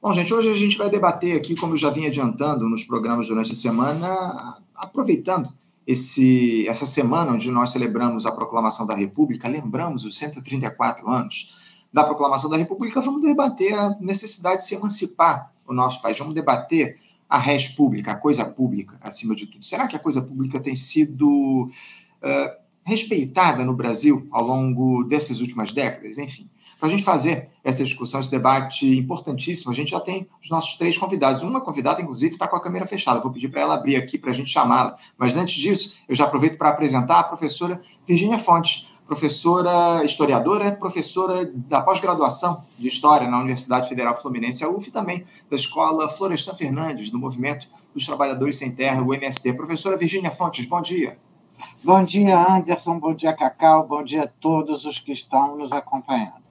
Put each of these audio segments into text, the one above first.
Bom, gente, hoje a gente vai debater aqui, como eu já vim adiantando nos programas durante a semana, aproveitando esse, essa semana onde nós celebramos a proclamação da República, lembramos os 134 anos da proclamação da República, vamos debater a necessidade de se emancipar o nosso país, vamos debater a res pública, a coisa pública, acima de tudo. Será que a coisa pública tem sido uh, respeitada no Brasil ao longo dessas últimas décadas? Enfim, para a gente fazer essa discussão, esse debate importantíssimo, a gente já tem os nossos três convidados. Uma convidada, inclusive, está com a câmera fechada. Vou pedir para ela abrir aqui para a gente chamá-la. Mas antes disso, eu já aproveito para apresentar a professora Virginia Fontes, professora historiadora, professora da pós-graduação de História na Universidade Federal Fluminense, a UF, e também da Escola Florestan Fernandes, do Movimento dos Trabalhadores Sem Terra, o MST. Professora Virginia Fontes, bom dia. Bom dia, Anderson, bom dia, Cacau, bom dia a todos os que estão nos acompanhando.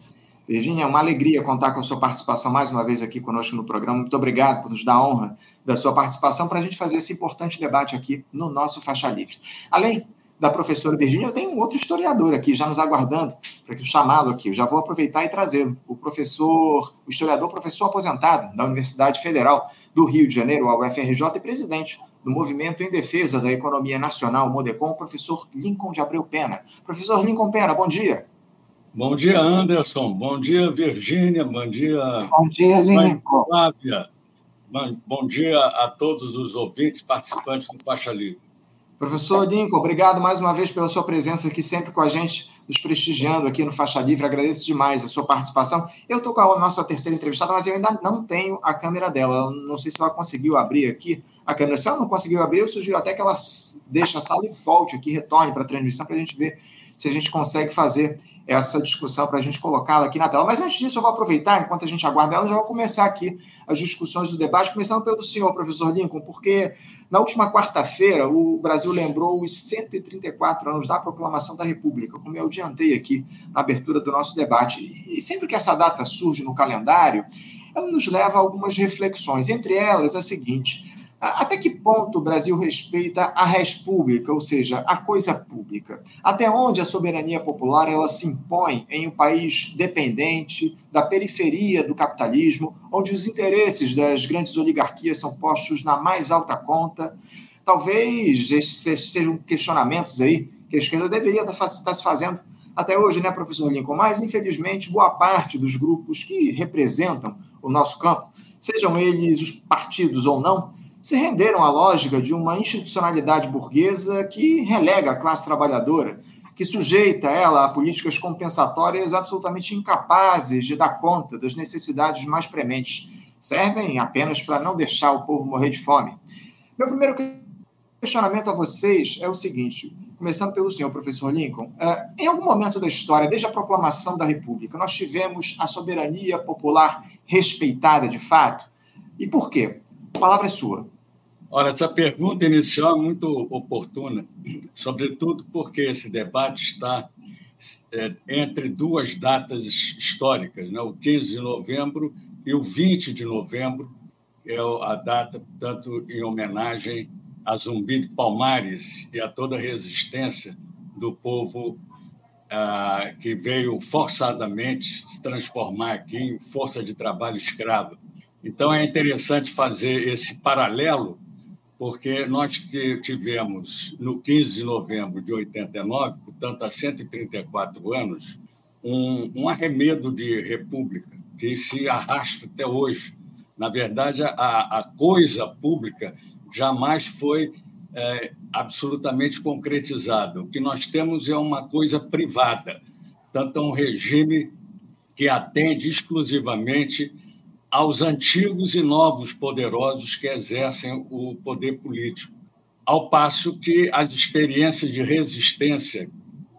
Virginia, é uma alegria contar com a sua participação mais uma vez aqui conosco no programa. Muito obrigado por nos dar a honra da sua participação para a gente fazer esse importante debate aqui no nosso Faixa Livre. Além da professora Virginia, eu tenho um outro historiador aqui já nos aguardando para chamá-lo aqui. Eu já vou aproveitar e trazê-lo. O professor, o historiador, professor aposentado da Universidade Federal do Rio de Janeiro, a UFRJ, e presidente do Movimento em Defesa da Economia Nacional, Modecom, o professor Lincoln de Abreu Pena. Professor Lincoln Pena, bom dia. Bom dia, Anderson. Bom dia, Virgínia. Bom dia, Bom dia, Lincoln. Flávia. Bom dia a todos os ouvintes participantes do Faixa Livre. Professor Lincoln, obrigado mais uma vez pela sua presença aqui, sempre com a gente, nos prestigiando aqui no Faixa Livre. Agradeço demais a sua participação. Eu estou com a nossa terceira entrevistada, mas eu ainda não tenho a câmera dela. Eu não sei se ela conseguiu abrir aqui a câmera. Se ela não conseguiu abrir, eu sugiro até que ela deixe a sala e volte aqui, retorne para a transmissão, para a gente ver se a gente consegue fazer essa discussão para a gente colocá-la aqui na tela. Mas antes disso, eu vou aproveitar, enquanto a gente aguarda ela, já vou começar aqui as discussões do debate, começando pelo senhor, professor Lincoln, porque na última quarta-feira o Brasil lembrou os 134 anos da proclamação da República, como eu adiantei aqui na abertura do nosso debate. E sempre que essa data surge no calendário, ela nos leva a algumas reflexões, entre elas a seguinte até que ponto o Brasil respeita a res pública, ou seja, a coisa pública? Até onde a soberania popular ela se impõe em um país dependente da periferia do capitalismo, onde os interesses das grandes oligarquias são postos na mais alta conta? Talvez esses sejam questionamentos aí que a esquerda deveria estar se fazendo até hoje, né, professor Lincoln? Mas, infelizmente, boa parte dos grupos que representam o nosso campo, sejam eles os partidos ou não, se renderam à lógica de uma institucionalidade burguesa que relega a classe trabalhadora, que sujeita ela a políticas compensatórias absolutamente incapazes de dar conta das necessidades mais prementes. Servem apenas para não deixar o povo morrer de fome. Meu primeiro questionamento a vocês é o seguinte: começando pelo senhor professor Lincoln, é, em algum momento da história, desde a proclamação da República, nós tivemos a soberania popular respeitada de fato? E por quê? A palavra é sua. Ora, essa pergunta inicial é muito oportuna, sobretudo porque esse debate está é, entre duas datas históricas, né? o 15 de novembro e o 20 de novembro, é a data, tanto em homenagem a Zumbi de Palmares e a toda a resistência do povo ah, que veio forçadamente se transformar aqui em força de trabalho escrava. Então, é interessante fazer esse paralelo porque nós tivemos, no 15 de novembro de 89, portanto, há 134 anos, um, um arremedo de república que se arrasta até hoje. Na verdade, a, a coisa pública jamais foi é, absolutamente concretizada. O que nós temos é uma coisa privada, tanto é um regime que atende exclusivamente aos antigos e novos poderosos que exercem o poder político, ao passo que as experiências de resistência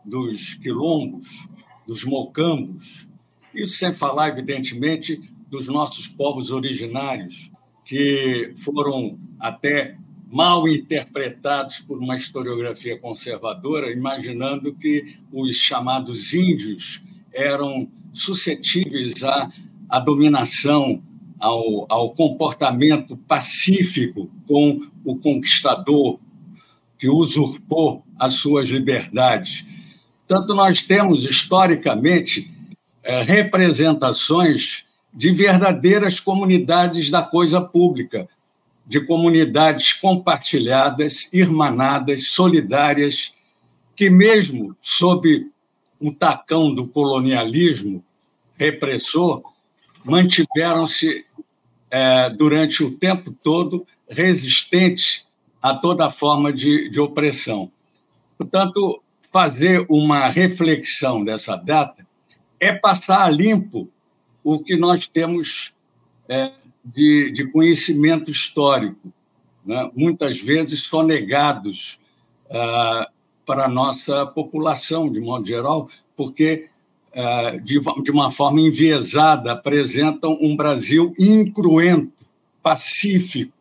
dos quilombos, dos mocambos, isso sem falar, evidentemente, dos nossos povos originários, que foram até mal interpretados por uma historiografia conservadora, imaginando que os chamados índios eram suscetíveis a à dominação, ao, ao comportamento pacífico com o conquistador que usurpou as suas liberdades. Tanto nós temos, historicamente, é, representações de verdadeiras comunidades da coisa pública, de comunidades compartilhadas, irmanadas, solidárias, que, mesmo sob o tacão do colonialismo repressor, mantiveram-se é, durante o tempo todo resistentes a toda forma de, de opressão. Portanto, fazer uma reflexão dessa data é passar a limpo o que nós temos é, de, de, conhecimento histórico, né? muitas vezes sonegados ah, para a nossa população, de modo geral, porque, de, de uma forma enviesada, apresentam um Brasil incruento, pacífico,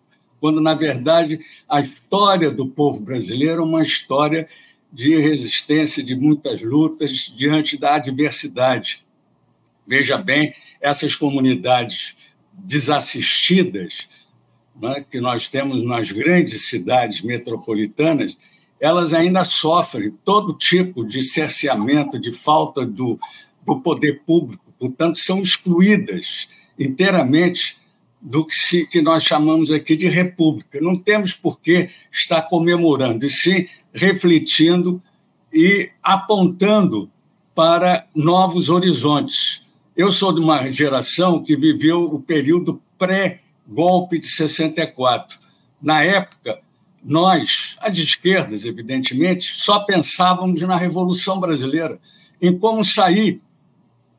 quando, na verdade, a história do povo brasileiro é uma história de resistência, de muitas lutas diante da adversidade. Veja bem, essas comunidades desassistidas né, que nós temos nas grandes cidades metropolitanas, elas ainda sofrem todo tipo de cerceamento, de falta do, do poder público, portanto, são excluídas inteiramente do que, se, que nós chamamos aqui de república. Não temos por que estar comemorando, e sim refletindo e apontando para novos horizontes. Eu sou de uma geração que viveu o período pré-golpe de 64. Na época, nós, as esquerdas, evidentemente, só pensávamos na Revolução Brasileira, em como sair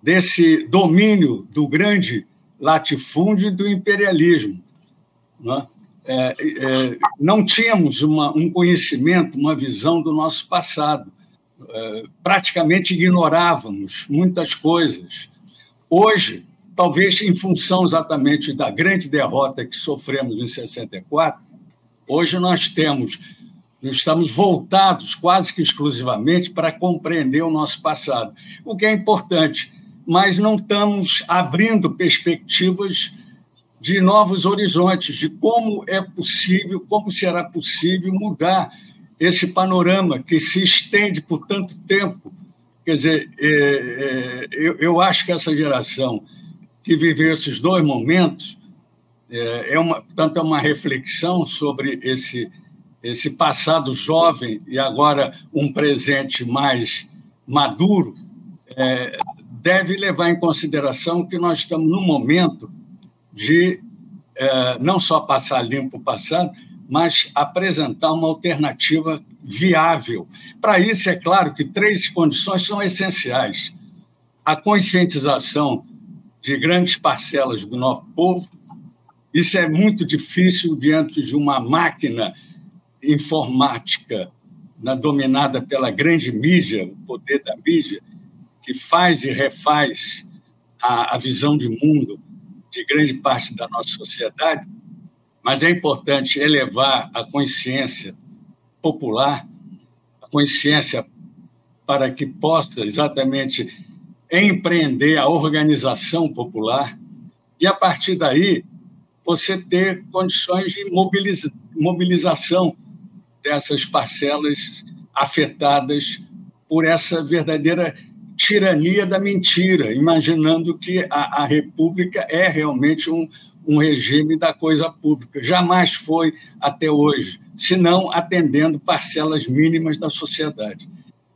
desse domínio do grande latifúndio do imperialismo. Né? É, é, não tínhamos uma, um conhecimento, uma visão do nosso passado. É, praticamente ignorávamos muitas coisas. Hoje, talvez em função exatamente da grande derrota que sofremos em 64, hoje nós temos, nós estamos voltados quase que exclusivamente para compreender o nosso passado, o que é importante mas não estamos abrindo perspectivas de novos horizontes, de como é possível, como será possível mudar esse panorama que se estende por tanto tempo. Quer dizer, é, é, eu, eu, acho que essa geração que viveu esses dois momentos é, é uma, portanto, é uma reflexão sobre esse, esse passado jovem e agora um presente mais maduro, é, deve levar em consideração que nós estamos num momento de é, não só passar limpo o passado, mas apresentar uma alternativa viável. Para isso, é claro que três condições são essenciais: a conscientização de grandes parcelas do nosso povo. Isso é muito difícil diante de uma máquina informática dominada pela grande mídia, o poder da mídia, que faz e refaz a, a visão de mundo de grande parte da nossa sociedade, mas é importante elevar a consciência popular, a consciência para que possa exatamente empreender a organização popular e, a partir daí, você ter condições de mobilização dessas parcelas afetadas por essa verdadeira tirania da mentira, imaginando que a, a República é realmente um, um regime da coisa pública. Jamais foi até hoje, senão atendendo parcelas mínimas da sociedade.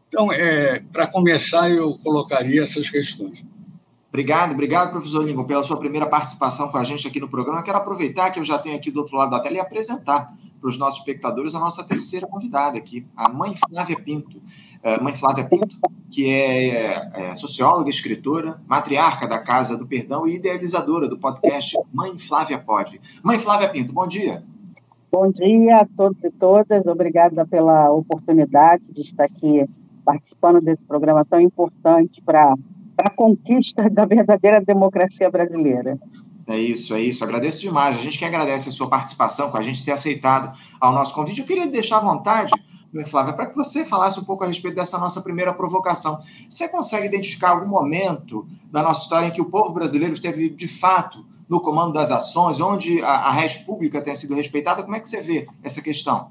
Então, é, para começar, eu colocaria essas questões. Obrigado, obrigado, professor Lincoln, pela sua primeira participação com a gente aqui no programa. Quero aproveitar que eu já tenho aqui do outro lado da tela e apresentar para os nossos espectadores a nossa terceira convidada aqui, a mãe Flávia Pinto. Uh, mãe Flávia Pinto, que é, é, socióloga, escritora, matriarca da Casa do Perdão e idealizadora do podcast Mãe Flávia Pode. Mãe Flávia Pinto, bom dia. Bom dia a todos e todas. Obrigada pela oportunidade de estar aqui participando desse programa tão importante para a conquista da verdadeira democracia brasileira. É isso, é isso. Agradeço demais. A gente que agradece a sua participação, com a gente ter aceitado ao nosso convite. Eu queria deixar à vontade Flávia, para que você falasse um pouco a respeito dessa nossa primeira provocação. Você consegue identificar algum momento da nossa história em que o povo brasileiro esteve, de fato, no comando das ações, onde a, a res pública tenha sido respeitada? Como é que você vê essa questão?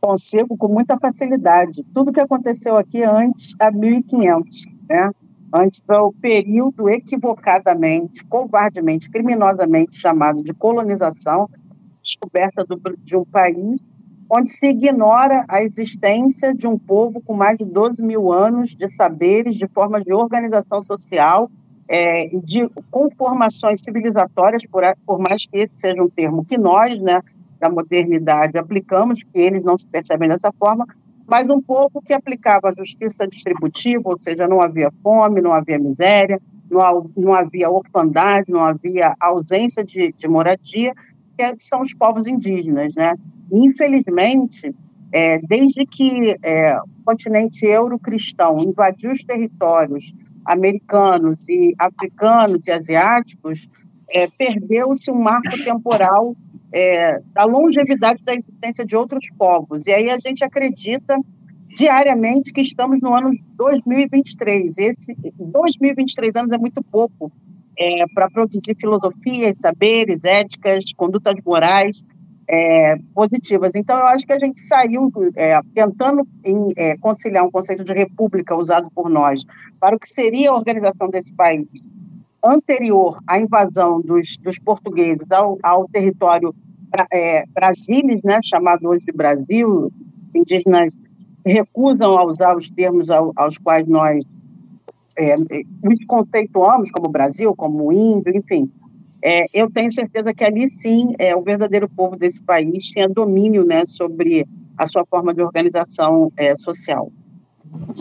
Consigo com muita facilidade. Tudo que aconteceu aqui antes a 1500, né? antes ao período equivocadamente, covardemente, criminosamente chamado de colonização, descoberta do, de um país onde se ignora a existência de um povo com mais de 12 mil anos de saberes, de formas de organização social, é, de conformações civilizatórias, por, por mais que esse seja um termo que nós, né, da modernidade, aplicamos, que eles não se percebem dessa forma, mas um povo que aplicava a justiça distributiva, ou seja, não havia fome, não havia miséria, não, não havia orfandade, não havia ausência de, de moradia, que são os povos indígenas, né? Infelizmente, é, desde que é, o continente euro-cristão invadiu os territórios americanos e africanos e asiáticos, é, perdeu-se um marco temporal é, da longevidade da existência de outros povos. E aí a gente acredita diariamente que estamos no ano 2023. Esse 2023 anos é muito pouco é, para produzir filosofias, saberes, éticas, condutas morais é, positivas. Então, eu acho que a gente saiu é, tentando em, é, conciliar um conceito de república usado por nós para o que seria a organização desse país anterior à invasão dos, dos portugueses ao, ao território é, né, chamado hoje de Brasil, os indígenas se recusam a usar os termos ao, aos quais nós é, nos conceituamos como Brasil, como índio, enfim. É, eu tenho certeza que ali sim é, o verdadeiro povo desse país tinha domínio né, sobre a sua forma de organização é, social.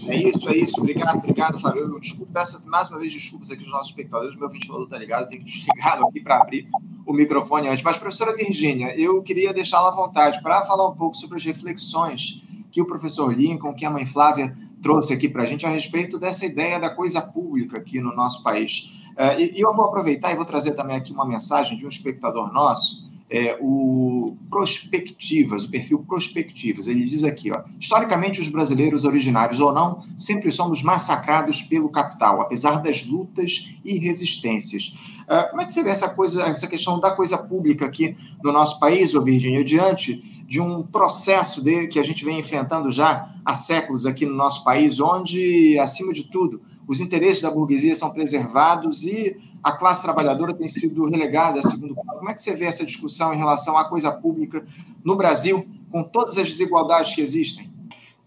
É isso, é isso. Obrigado, obrigado, Flávio. Eu desculpo, peço mais uma vez desculpas aqui dos nossos espectadores. Meu ventilador está ligado, tenho que desligar aqui para abrir o microfone antes. Mas, professora Virgínia, eu queria deixá-la à vontade para falar um pouco sobre as reflexões que o professor Lincoln, que a mãe Flávia trouxe aqui para a gente a respeito dessa ideia da coisa pública aqui no nosso país. É, e eu vou aproveitar e vou trazer também aqui uma mensagem de um espectador nosso, é, o Prospectivas, o perfil Prospectivas. Ele diz aqui, ó, historicamente os brasileiros originários ou não, sempre somos massacrados pelo capital, apesar das lutas e resistências. Uh, como é que você vê essa coisa, essa questão da coisa pública aqui no nosso país, ô Virgínia, diante de um processo de, que a gente vem enfrentando já há séculos aqui no nosso país, onde, acima de tudo, os interesses da burguesia são preservados e a classe trabalhadora tem sido relegada a segundo plano. Como é que você vê essa discussão em relação à coisa pública no Brasil, com todas as desigualdades que existem?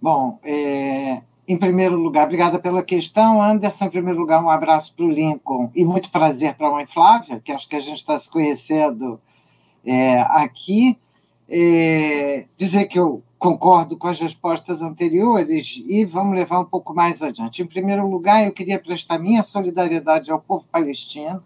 Bom, é, em primeiro lugar, obrigada pela questão, Anderson. Em primeiro lugar, um abraço para o Lincoln e muito prazer para a mãe Flávia, que acho que a gente está se conhecendo é, aqui. É, dizer que eu concordo com as respostas anteriores e vamos levar um pouco mais adiante. Em primeiro lugar, eu queria prestar minha solidariedade ao povo palestino,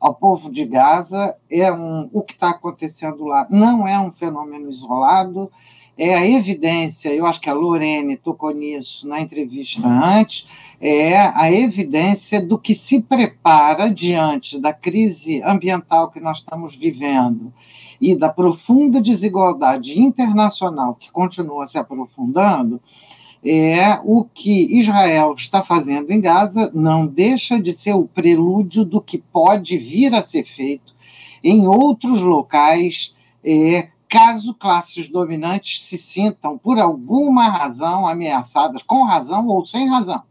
ao povo de Gaza. É um, o que está acontecendo lá não é um fenômeno isolado, é a evidência, eu acho que a Lorene tocou nisso na entrevista antes, é a evidência do que se prepara diante da crise ambiental que nós estamos vivendo e da profunda desigualdade internacional que continua se aprofundando, é o que Israel está fazendo em Gaza não deixa de ser o prelúdio do que pode vir a ser feito em outros locais, é, caso classes dominantes se sintam, por alguma razão, ameaçadas, com razão ou sem razão,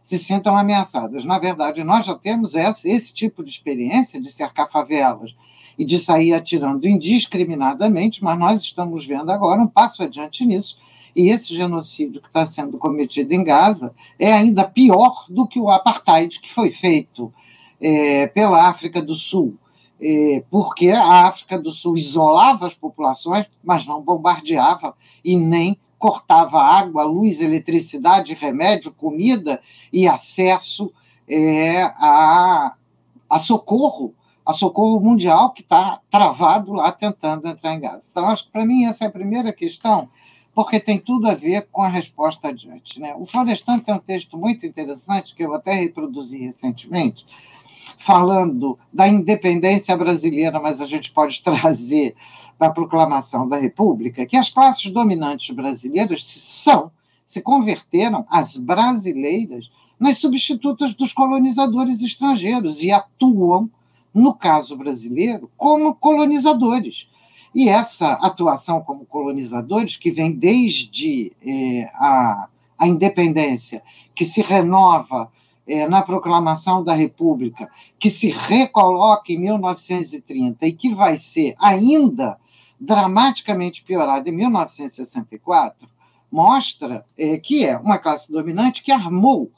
se sintam ameaçadas. Na verdade, nós já temos esse, esse tipo de experiência de cercar favelas e de sair atirando indiscriminadamente, mas nós estamos vendo agora um passo adiante nisso. E esse genocídio que está sendo cometido em Gaza é ainda pior do que o apartheid que foi feito é, pela África do Sul, é, porque a África do Sul isolava as populações, mas não bombardeava e nem cortava água, luz, eletricidade, remédio, comida e acesso é, a, a socorro a Socorro Mundial, que está travado lá tentando entrar em Gaza. Então, acho que para mim essa é a primeira questão, porque tem tudo a ver com a resposta adiante. Né? O Florestan tem um texto muito interessante, que eu até reproduzi recentemente, falando da independência brasileira, mas a gente pode trazer para a proclamação da República, que as classes dominantes brasileiras são, se converteram, as brasileiras, nas substitutas dos colonizadores estrangeiros e atuam no caso brasileiro, como colonizadores. E essa atuação como colonizadores, que vem desde é, a, a independência, que se renova é, na proclamação da República, que se recoloca em 1930 e que vai ser ainda dramaticamente piorada em 1964, mostra é, que é uma classe dominante que armou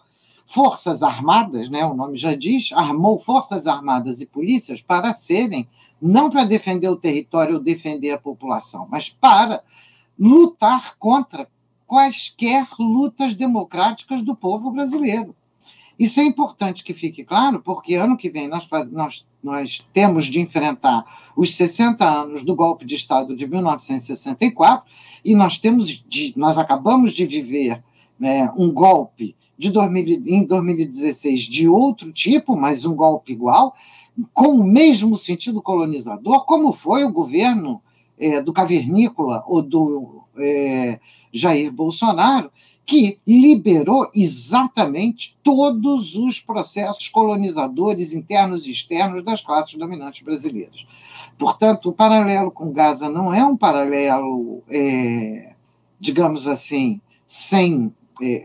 forças armadas, né, o nome já diz, armou forças armadas e polícias para serem não para defender o território ou defender a população, mas para lutar contra quaisquer lutas democráticas do povo brasileiro. Isso é importante que fique claro, porque ano que vem nós, nós, nós temos de enfrentar os 60 anos do golpe de Estado de 1964 e nós temos de, nós acabamos de viver né, um golpe de 2000, em 2016 de outro tipo, mas um golpe igual, com o mesmo sentido colonizador, como foi o governo é, do Cavernícola ou do é, Jair Bolsonaro, que liberou exatamente todos os processos colonizadores internos e externos das classes dominantes brasileiras. Portanto, o paralelo com Gaza não é um paralelo, é, digamos assim, sem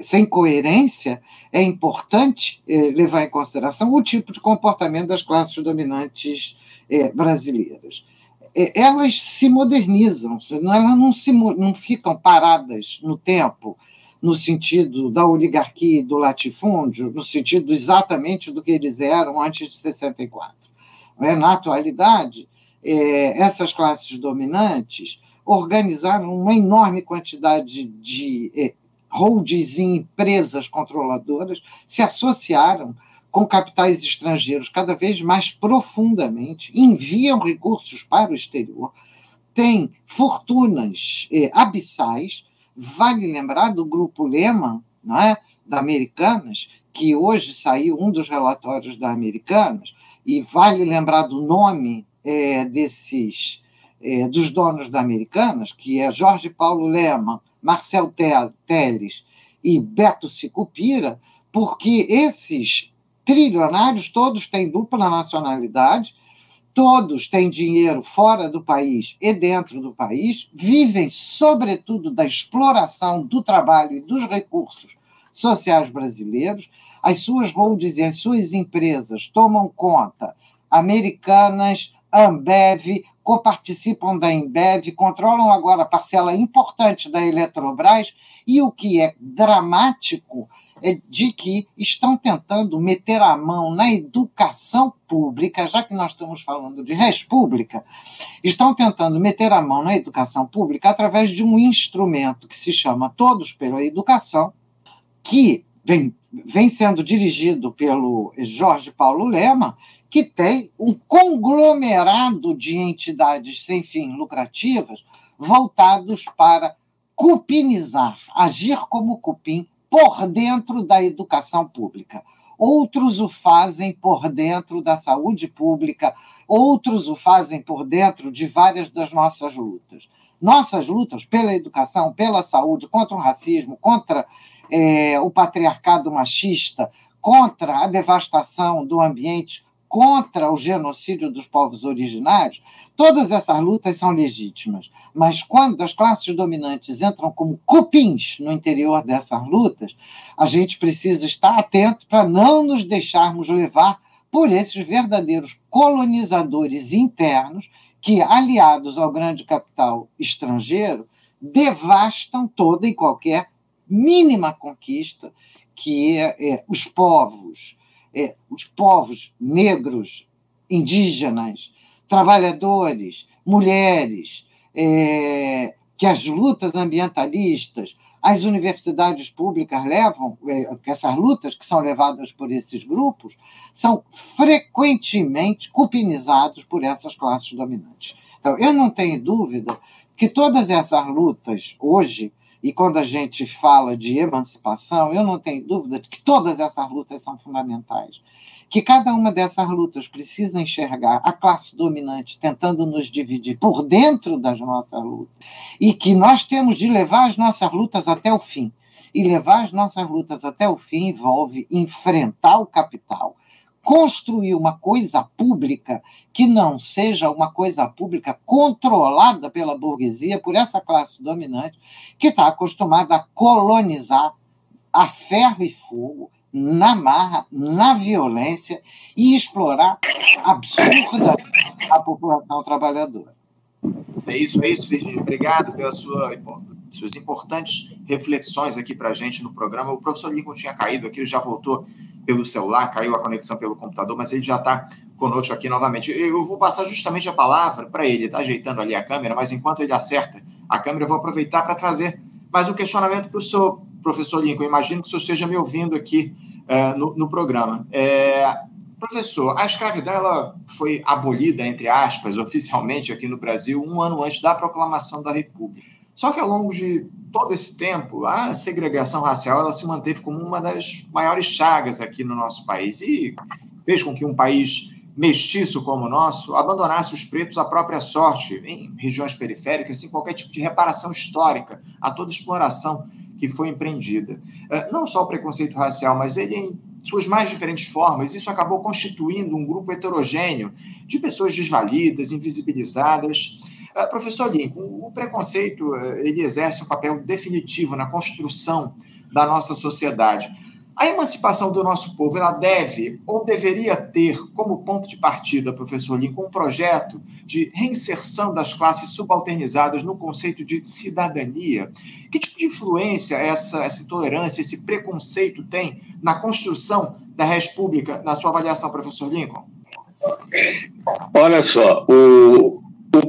sem coerência, é importante é, levar em consideração o tipo de comportamento das classes dominantes é, brasileiras. elas se modernizam, elas não, se, não ficam paradas no tempo, no sentido da oligarquia e do latifúndio, no sentido exatamente do que eles eram antes de 64. Na atualidade, essas classes dominantes organizaram uma enorme quantidade de holds e empresas controladoras se associaram com capitais estrangeiros cada vez mais profundamente, enviam recursos para o exterior, têm fortunas eh, abissais. Vale lembrar do grupo Lehman, não é? da Americanas, que hoje saiu um dos relatórios da Americanas, e vale lembrar do nome eh, desses eh, dos donos da Americanas, que é Jorge Paulo Lehman, Marcel Teles e Beto Sicupira, porque esses trilionários todos têm dupla nacionalidade, todos têm dinheiro fora do país e dentro do país, vivem sobretudo da exploração do trabalho e dos recursos sociais brasileiros. As suas holdings e as suas empresas tomam conta americanas, Ambev, coparticipam da Embev, controlam agora parcela importante da Eletrobras, e o que é dramático é de que estão tentando meter a mão na educação pública, já que nós estamos falando de república, estão tentando meter a mão na educação pública através de um instrumento que se chama Todos pela Educação, que vem, vem sendo dirigido pelo Jorge Paulo Lema, que tem um conglomerado de entidades sem fim lucrativas voltados para cupinizar, agir como cupim por dentro da educação pública. Outros o fazem por dentro da saúde pública, outros o fazem por dentro de várias das nossas lutas. Nossas lutas pela educação, pela saúde, contra o racismo, contra é, o patriarcado machista, contra a devastação do ambiente contra o genocídio dos povos originários, todas essas lutas são legítimas. Mas quando as classes dominantes entram como cupins no interior dessas lutas, a gente precisa estar atento para não nos deixarmos levar por esses verdadeiros colonizadores internos que, aliados ao grande capital estrangeiro, devastam toda e qualquer mínima conquista que é, os povos é, os povos negros, indígenas, trabalhadores, mulheres, é, que as lutas ambientalistas, as universidades públicas levam, é, essas lutas que são levadas por esses grupos, são frequentemente cupinizados por essas classes dominantes. Então, eu não tenho dúvida que todas essas lutas hoje e quando a gente fala de emancipação, eu não tenho dúvida de que todas essas lutas são fundamentais. Que cada uma dessas lutas precisa enxergar a classe dominante tentando nos dividir por dentro das nossas lutas. E que nós temos de levar as nossas lutas até o fim. E levar as nossas lutas até o fim envolve enfrentar o capital, construir uma coisa pública que não seja uma coisa pública controlada pela burguesia, por essa classe dominante, que está acostumada a colonizar a ferro e fogo, na marra, na violência e explorar absurda a população trabalhadora. É isso, é isso, Virginia. Obrigado pelas sua, suas importantes reflexões aqui para a gente no programa. O professor Lincoln tinha caído aqui, ele já voltou pelo celular, caiu a conexão pelo computador, mas ele já está conosco aqui novamente. Eu vou passar justamente a palavra para ele, está ajeitando ali a câmera, mas enquanto ele acerta a câmera, eu vou aproveitar para trazer mais um questionamento para o senhor, professor Lincoln. Eu imagino que o senhor esteja me ouvindo aqui uh, no, no, programa. É, professor, a escravidão ela foi abolida, entre aspas, oficialmente aqui no Brasil, um ano antes da proclamação da República. Só que ao longo de todo esse tempo, a segregação racial ela se manteve como uma das maiores chagas aqui no nosso país e fez com que um país mestiço como o nosso abandonasse os pretos à própria sorte em regiões periféricas, sem qualquer tipo de reparação histórica a toda exploração que foi empreendida. É, não só o preconceito racial, mas ele em suas mais diferentes formas, isso acabou constituindo um grupo heterogêneo de pessoas desvalidas, invisibilizadas, Uh, professor Lincoln, o preconceito uh, ele exerce um papel definitivo na construção da nossa sociedade. A emancipação do nosso povo, ela deve ou deveria ter como ponto de partida, professor Lincoln, um projeto de reinserção das classes subalternizadas no conceito de cidadania. Que tipo de influência essa, essa intolerância, esse preconceito tem na construção da República, na sua avaliação, professor Lincoln? Olha só, o,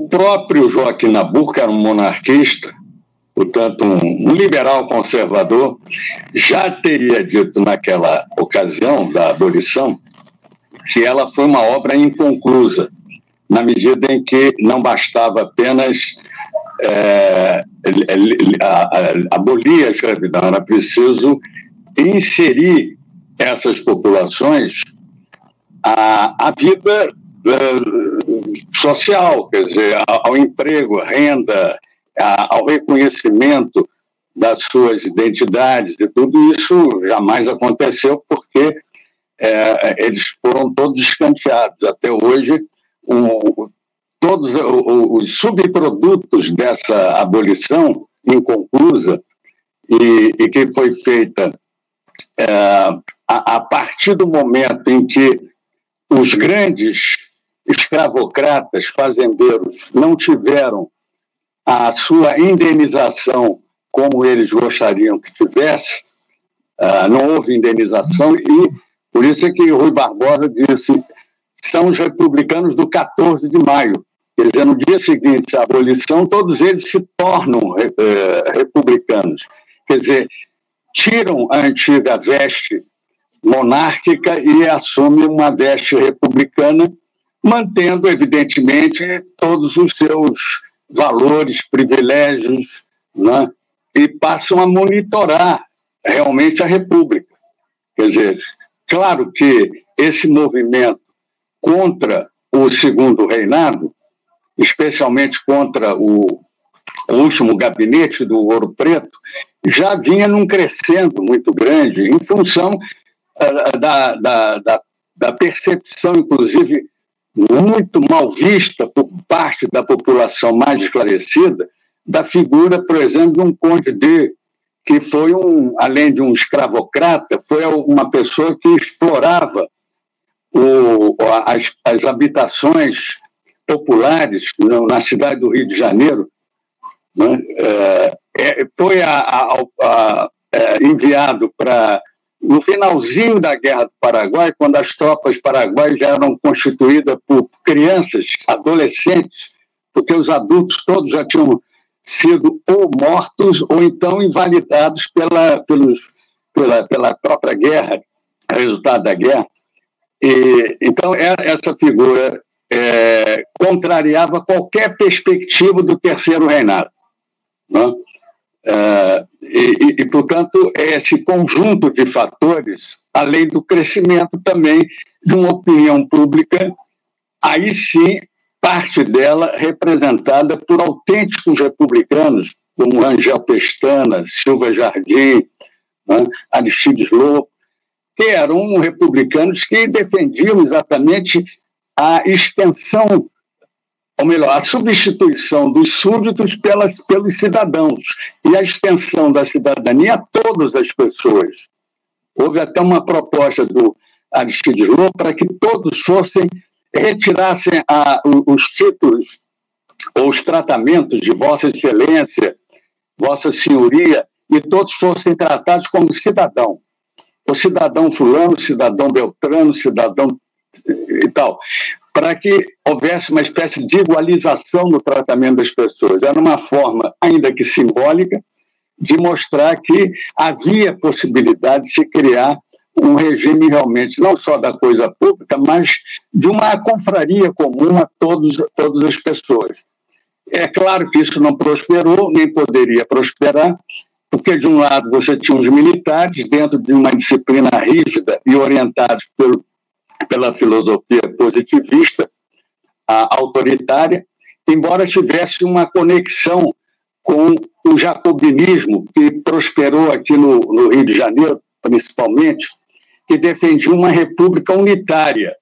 o próprio Joaquim Nabuco era um monarquista, portanto, um, liberal conservador, já teria dito naquela ocasião da abolição que ela foi uma obra inconclusa, na medida em que não bastava apenas é, abolir a escravidão, era preciso inserir essas populações à, à vida uh, social, quer dizer, ao emprego, renda, ao reconhecimento das suas identidades e tudo isso jamais aconteceu porque é, eles foram todos escanteados. Até hoje, o, todos os subprodutos dessa abolição inconclusa e, e que foi feita é, a, a partir do momento em que os grandes escravocratas, fazendeiros, não tiveram a sua indenização como eles gostariam que tivesse, uh, não houve indenização, e por isso é que Rui Barbosa disse: são os republicanos do 14 de maio. Quer dizer, no dia seguinte à abolição, todos eles se tornam eh, republicanos. Quer dizer, tiram a antiga veste monárquica e assumem uma veste republicana, mantendo, evidentemente, todos os seus valores, privilégios, né? e passam a monitorar realmente a República. Quer dizer, claro que esse movimento contra o segundo reinado, especialmente contra o, último gabinete do Ouro Preto, já vinha num crescendo muito grande, em função uh, da, da, da, da percepção, inclusive, muito mal vista por parte da população mais esclarecida da figura, por exemplo, de um conde de que foi um, além de um escravocrata, foi uma pessoa que explorava o, as, as habitações populares na cidade do Rio de Janeiro. Né? É, é foi a, a, a, é, enviado para no finalzinho da Guerra do Paraguai, quando as tropas paraguaias já eram constituídas por crianças, adolescentes, porque os adultos todos já tinham sido ou mortos ou então invalidados pela, pelos, pela, pela própria guerra, resultado da guerra. E, então, essa figura é, contrariava qualquer perspectiva do terceiro reinado. Não? Uh, e, e, portanto, é esse conjunto de fatores, além do crescimento também de uma opinião pública, aí sim, parte dela representada por autênticos republicanos, como Rangel Pestana, Silva Jardim, né, Aristides Lobo, que eram republicanos que defendiam exatamente a extensão ou melhor, a substituição dos súditos pelas, pelos cidadãos e a extensão da cidadania a todas as pessoas. Houve até uma proposta do Aristides Lobo para que todos fossem, retirassem a, os títulos ou os tratamentos de Vossa Excelência, Vossa Senhoria, e todos fossem tratados como cidadão. O cidadão fulano, cidadão beltrano, cidadão e tal, para que houvesse uma espécie de igualização no tratamento das pessoas. Era uma forma, ainda que simbólica, de mostrar que havia possibilidade de se criar um regime realmente não só da coisa pública, mas de uma confraria comum a todos, todas as pessoas. É claro que isso não prosperou, nem poderia prosperar, porque, de um lado, você tinha os militares dentro de uma disciplina rígida e orientados pelo, pela filosofia positivista, autoritária, embora tivesse uma conexão com o jacobinismo que prosperou aqui no, no Rio de Janeiro, principalmente, que defendia uma república unitária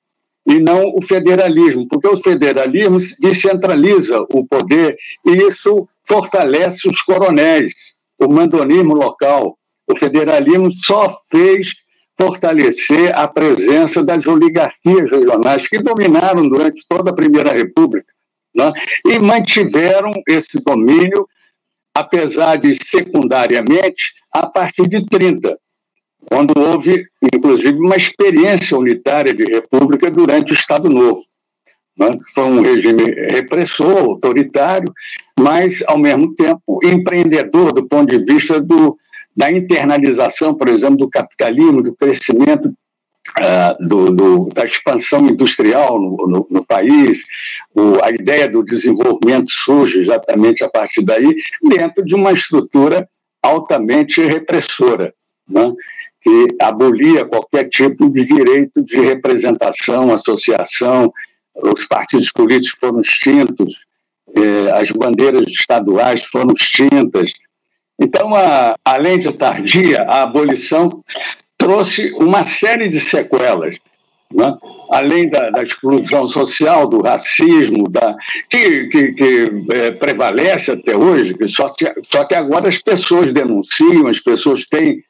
e não o federalismo, porque o federalismo descentraliza o poder e isso fortalece os coronéis, o mandonismo local. O federalismo só fez fortalecer a presença das oligarquias regionais que dominaram durante toda a Primeira República né? e mantiveram esse domínio, apesar de secundariamente, a partir de 30 quando houve, inclusive, uma experiência unitária de república durante o Estado Novo. Né? Foi um regime repressor, autoritário, mas, ao mesmo tempo, empreendedor do ponto de vista do, da internalização, por exemplo, do capitalismo, do crescimento uh, do, do, da expansão industrial no, no, no país, o, a ideia do desenvolvimento surge exatamente a partir daí, dentro de uma estrutura altamente repressora. Né? que abolia qualquer tipo de direito de representação, associação, os partidos políticos foram extintos, eh, as bandeiras estaduais foram extintas. Então, a, além de tardia, a abolição trouxe uma série de sequelas. Né? além da, da, exclusão social, do racismo, da, que, que, que é, prevalece até hoje, só, que, só que agora as pessoas denunciam, as pessoas têm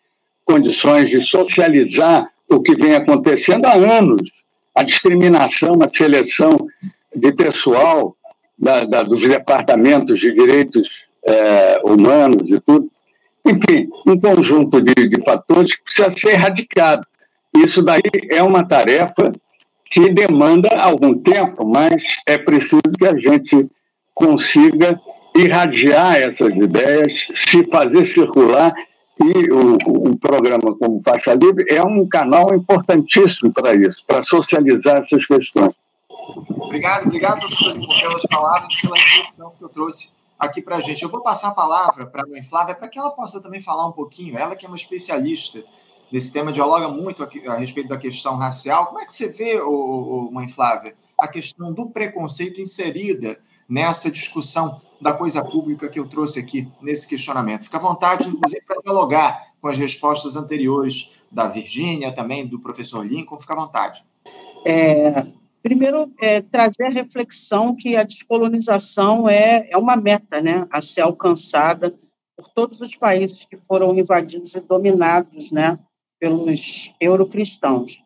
condições de socializar o que vem acontecendo há anos. A discriminação, a seleção de pessoal da, da, dos departamentos de direitos é, humanos e tudo. Enfim, um conjunto de, de fatores que precisa ser erradicado. Isso daí é uma tarefa que demanda algum tempo, mas é preciso que a gente consiga irradiar essas ideias, se fazer circular e o, o programa como Faixa Livre é um canal importantíssimo para isso, para socializar essas questões. Obrigado, obrigado, professor, pelas palavras pela reflexão que eu trouxe aqui para a gente. Eu vou passar a palavra para a mãe Flávia para que ela possa também falar um pouquinho, ela que é uma especialista nesse tema, dialoga muito a, respeito da questão racial. Como é que você vê, o, mãe Flávia, a questão do preconceito inserida nessa discussão da coisa pública que eu trouxe aqui nesse questionamento. Fica à vontade, inclusive, para dialogar com as respostas anteriores da Virgínia, também do professor Lincoln. Fica à vontade. É, primeiro, é, trazer a reflexão que a descolonização é, é uma meta né, a ser alcançada por todos os países que foram invadidos e dominados né, pelos eurocristãos.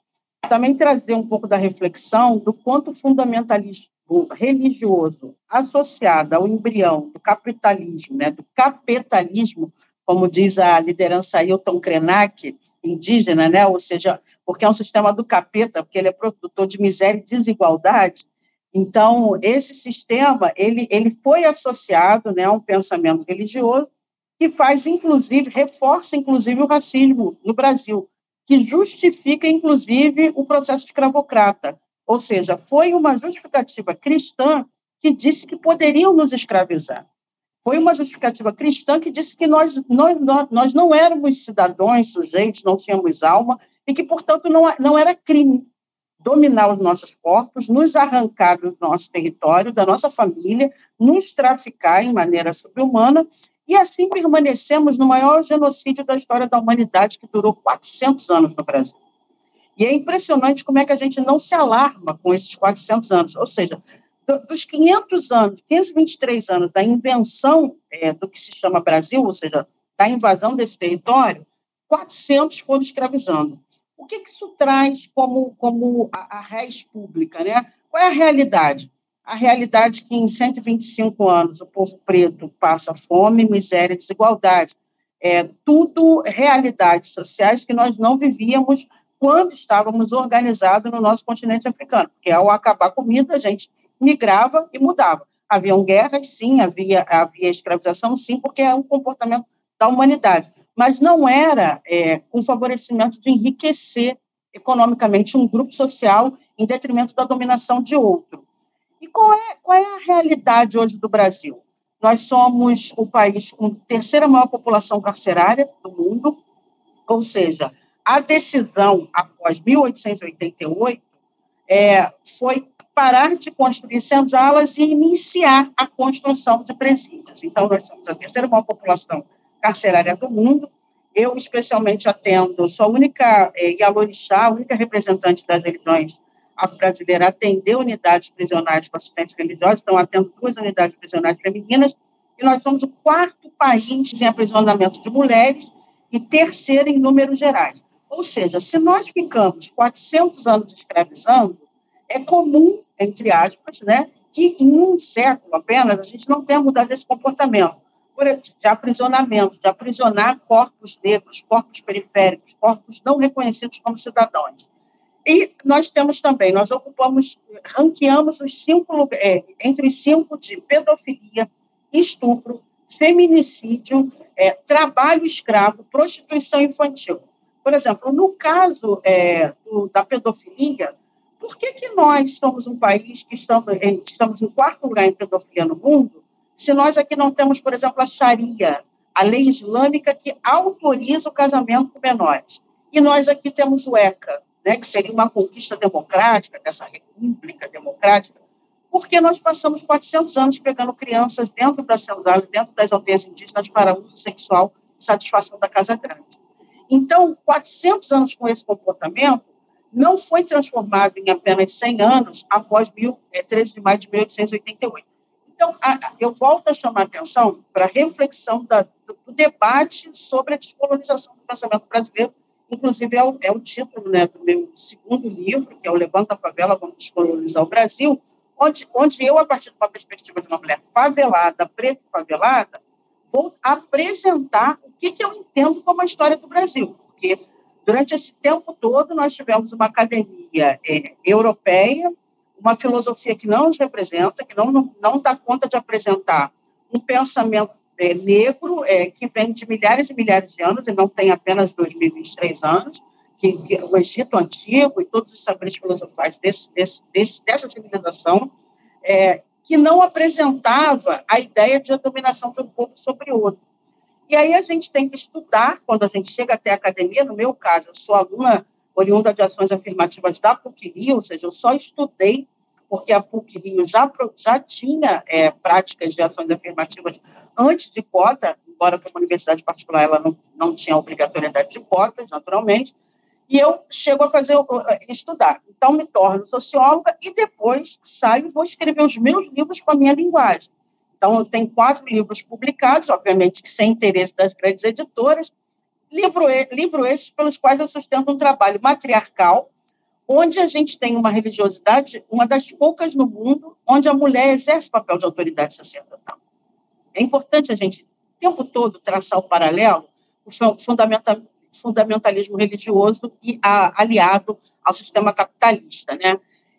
Também trazer um pouco da reflexão do quanto fundamentalismo religioso associado ao embrião do capitalismo, né, do capitalismo, como diz a liderança Ailton Krenak, indígena, né, ou seja, porque é um sistema do capeta, porque ele é produtor de miséria e desigualdade. Então, esse sistema, ele, ele foi associado né, a um pensamento religioso que faz, inclusive, reforça, inclusive, o racismo no Brasil, que justifica, inclusive, o processo escravocrata, ou seja, foi uma justificativa cristã que disse que poderiam nos escravizar. Foi uma justificativa cristã que disse que nós, nós, nós não éramos cidadãos, sujeitos, não tínhamos alma, e que, portanto, não, não era crime dominar os nossos corpos, nos arrancar do nosso território, da nossa família, nos traficar em maneira subhumana, e assim permanecemos no maior genocídio da história da humanidade, que durou 400 anos no Brasil. E é impressionante como é que a gente não se alarma com esses 400 anos. Ou seja, dos 500 anos, 523 anos da invenção é, do que se chama Brasil, ou seja, da invasão desse território, 400 foram escravizando. O que, que isso traz como, como a, a res pública? Né? Qual é a realidade? A realidade é que em 125 anos o povo preto passa fome, miséria, desigualdade. É, tudo realidades sociais que nós não vivíamos quando estávamos organizados no nosso continente africano, porque ao acabar a comida, a gente migrava e mudava. Haviam guerras, sim, havia, havia escravização, sim, porque é um comportamento da humanidade, mas não era é, um favorecimento de enriquecer economicamente um grupo social em detrimento da dominação de outro. E qual é, qual é a realidade hoje do Brasil? Nós somos o país com terceira maior população carcerária do mundo, ou seja, a decisão após 1888 é, foi parar de construir senzalas e iniciar a construção de presídios. Então, nós somos a terceira maior população carcerária do mundo. Eu, especialmente, atendo, sou a única é, Yalorixá, a única representante das religiões afro-brasileiras a atender unidades prisionais com assistência religiosa, então atendo duas unidades prisionais femininas, e nós somos o quarto país em aprisionamento de mulheres e terceiro em números gerais. Ou seja, se nós ficamos 400 anos escravizando, é comum, entre aspas, né, que em um século apenas a gente não tenha mudado esse comportamento de aprisionamento, de aprisionar corpos negros, corpos periféricos, corpos não reconhecidos como cidadãos. E nós temos também, nós ocupamos, ranqueamos os cinco, é, entre os cinco de pedofilia, estupro, feminicídio, é, trabalho escravo, prostituição infantil. Por exemplo, no caso é, do, da pedofilia, por que, que nós somos um país que estamos, estamos em quarto lugar em pedofilia no mundo, se nós aqui não temos, por exemplo, a Sharia, a lei islâmica que autoriza o casamento com menores? E nós aqui temos o ECA, né, que seria uma conquista democrática dessa república democrática, porque nós passamos 400 anos pegando crianças dentro da senzala, dentro das aldeias indígenas para uso sexual e satisfação da casa grande. Então, 400 anos com esse comportamento, não foi transformado em apenas 100 anos após 13 é, de maio de 1888. Então, eu volto a chamar a atenção para a reflexão da, do debate sobre a descolonização do pensamento brasileiro, inclusive é o, é o título né, do meu segundo livro, que é o Levanta a Favela, Vamos Descolonizar o Brasil, onde, onde eu, a partir de uma perspectiva de uma mulher favelada, preta e favelada, vou apresentar o que, que eu entendo como a história do Brasil, porque Durante esse tempo todo, nós tivemos uma academia é, europeia, uma filosofia que não nos representa, que não, não, não dá conta de apresentar um pensamento é, negro é, que vem de milhares e milhares de anos, e não tem apenas 2023 anos, que, que o Egito Antigo e todos os saberes filosofais desse, desse, desse, dessa civilização, é, que não apresentava a ideia de a dominação de um povo sobre outro. E aí a gente tem que estudar, quando a gente chega até a academia, no meu caso, eu sou aluna oriunda de ações afirmativas da PUC-Rio, ou seja, eu só estudei porque a PUC-Rio já, já tinha é, práticas de ações afirmativas antes de cota, embora para uma universidade particular ela não, não tinha obrigatoriedade de cotas, naturalmente, e eu chego a fazer estudar. Então, me torno socióloga e depois saio e vou escrever os meus livros com a minha linguagem. Então, eu tenho quatro livros publicados, obviamente que sem interesse das grandes editoras, livro, livro esses pelos quais eu sustento um trabalho matriarcal, onde a gente tem uma religiosidade, uma das poucas no mundo, onde a mulher exerce papel de autoridade sacerdotal. É importante a gente, o tempo todo, traçar o paralelo, o fundamentalismo religioso e a, aliado ao sistema capitalista, né?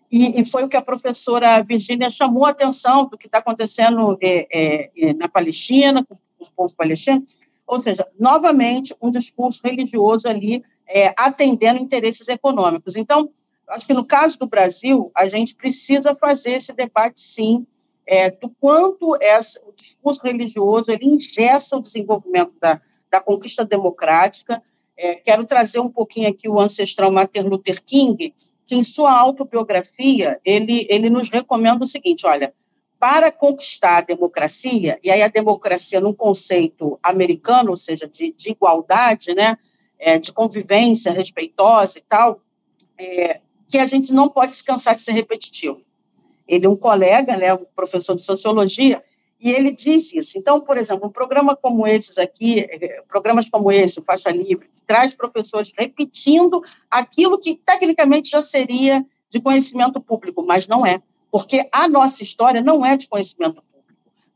E, e, foi o que a professora Virgínia chamou a atenção do que está acontecendo é, é, é, na Palestina, com, com, o povo palestino, ou seja, novamente, um discurso religioso ali é, atendendo interesses econômicos. Então, acho que no caso do Brasil, a gente precisa fazer esse debate, sim, é, do quanto essa, o discurso religioso ele ingessa o desenvolvimento da, da conquista democrática. É, quero trazer um pouquinho aqui o ancestral Martin Luther King, que em sua autobiografia ele, ele nos recomenda o seguinte: olha, para conquistar a democracia, e aí a democracia num conceito americano, ou seja, de, de igualdade, né, é, de convivência respeitosa e tal, é, que a gente não pode se cansar de ser repetitivo. Ele é um colega, né, um professor de sociologia, E ele diz isso. Então, por exemplo, um programa como esses aqui, eh, programas como esse, o Faixa Livre, que traz professores repetindo aquilo que tecnicamente já seria de conhecimento público, mas não é, porque a nossa história não é de conhecimento público.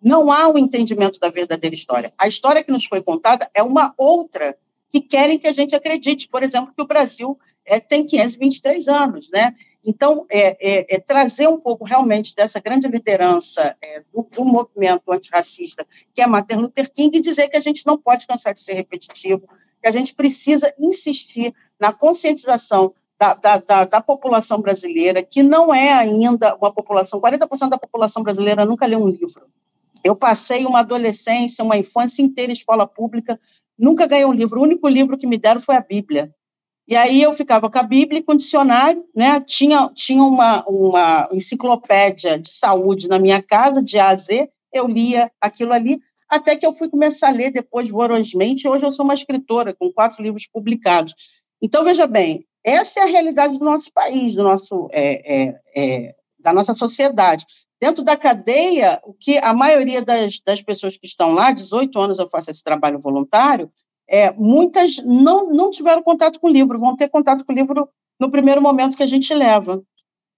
Não há o um entendimento da verdadeira história. A história que nos foi contada é uma outra que querem que a gente acredite, por exemplo, que o Brasil é, tem 523 anos, né? Então, é, é, é, trazer um pouco realmente dessa grande liderança é, do, do, movimento antirracista, que é Martin Luther King, e dizer que a gente não pode cansar de ser repetitivo, que a gente precisa insistir na conscientização da, da, da, da população brasileira, que não é ainda uma população, 40% da população brasileira nunca leu um livro. Eu passei uma adolescência, uma infância inteira em escola pública, nunca ganhei um livro. O único livro que me deram foi a Bíblia. E aí eu ficava com a Bíblia e com o dicionário, né? Tinha, tinha uma, uma enciclopédia de saúde na minha casa, de A a Z, eu lia aquilo ali, até que eu fui começar a ler depois vorosmente. Hoje eu sou uma escritora com quatro livros publicados. Então, veja bem, essa é a realidade do nosso país, do nosso, é, é, é, da nossa sociedade. Dentro da cadeia, o que a maioria das, das pessoas que estão lá, 18 anos eu faço esse trabalho voluntário, é, muitas não, não tiveram contato com o livro, vão ter contato com o livro no primeiro momento que a gente leva.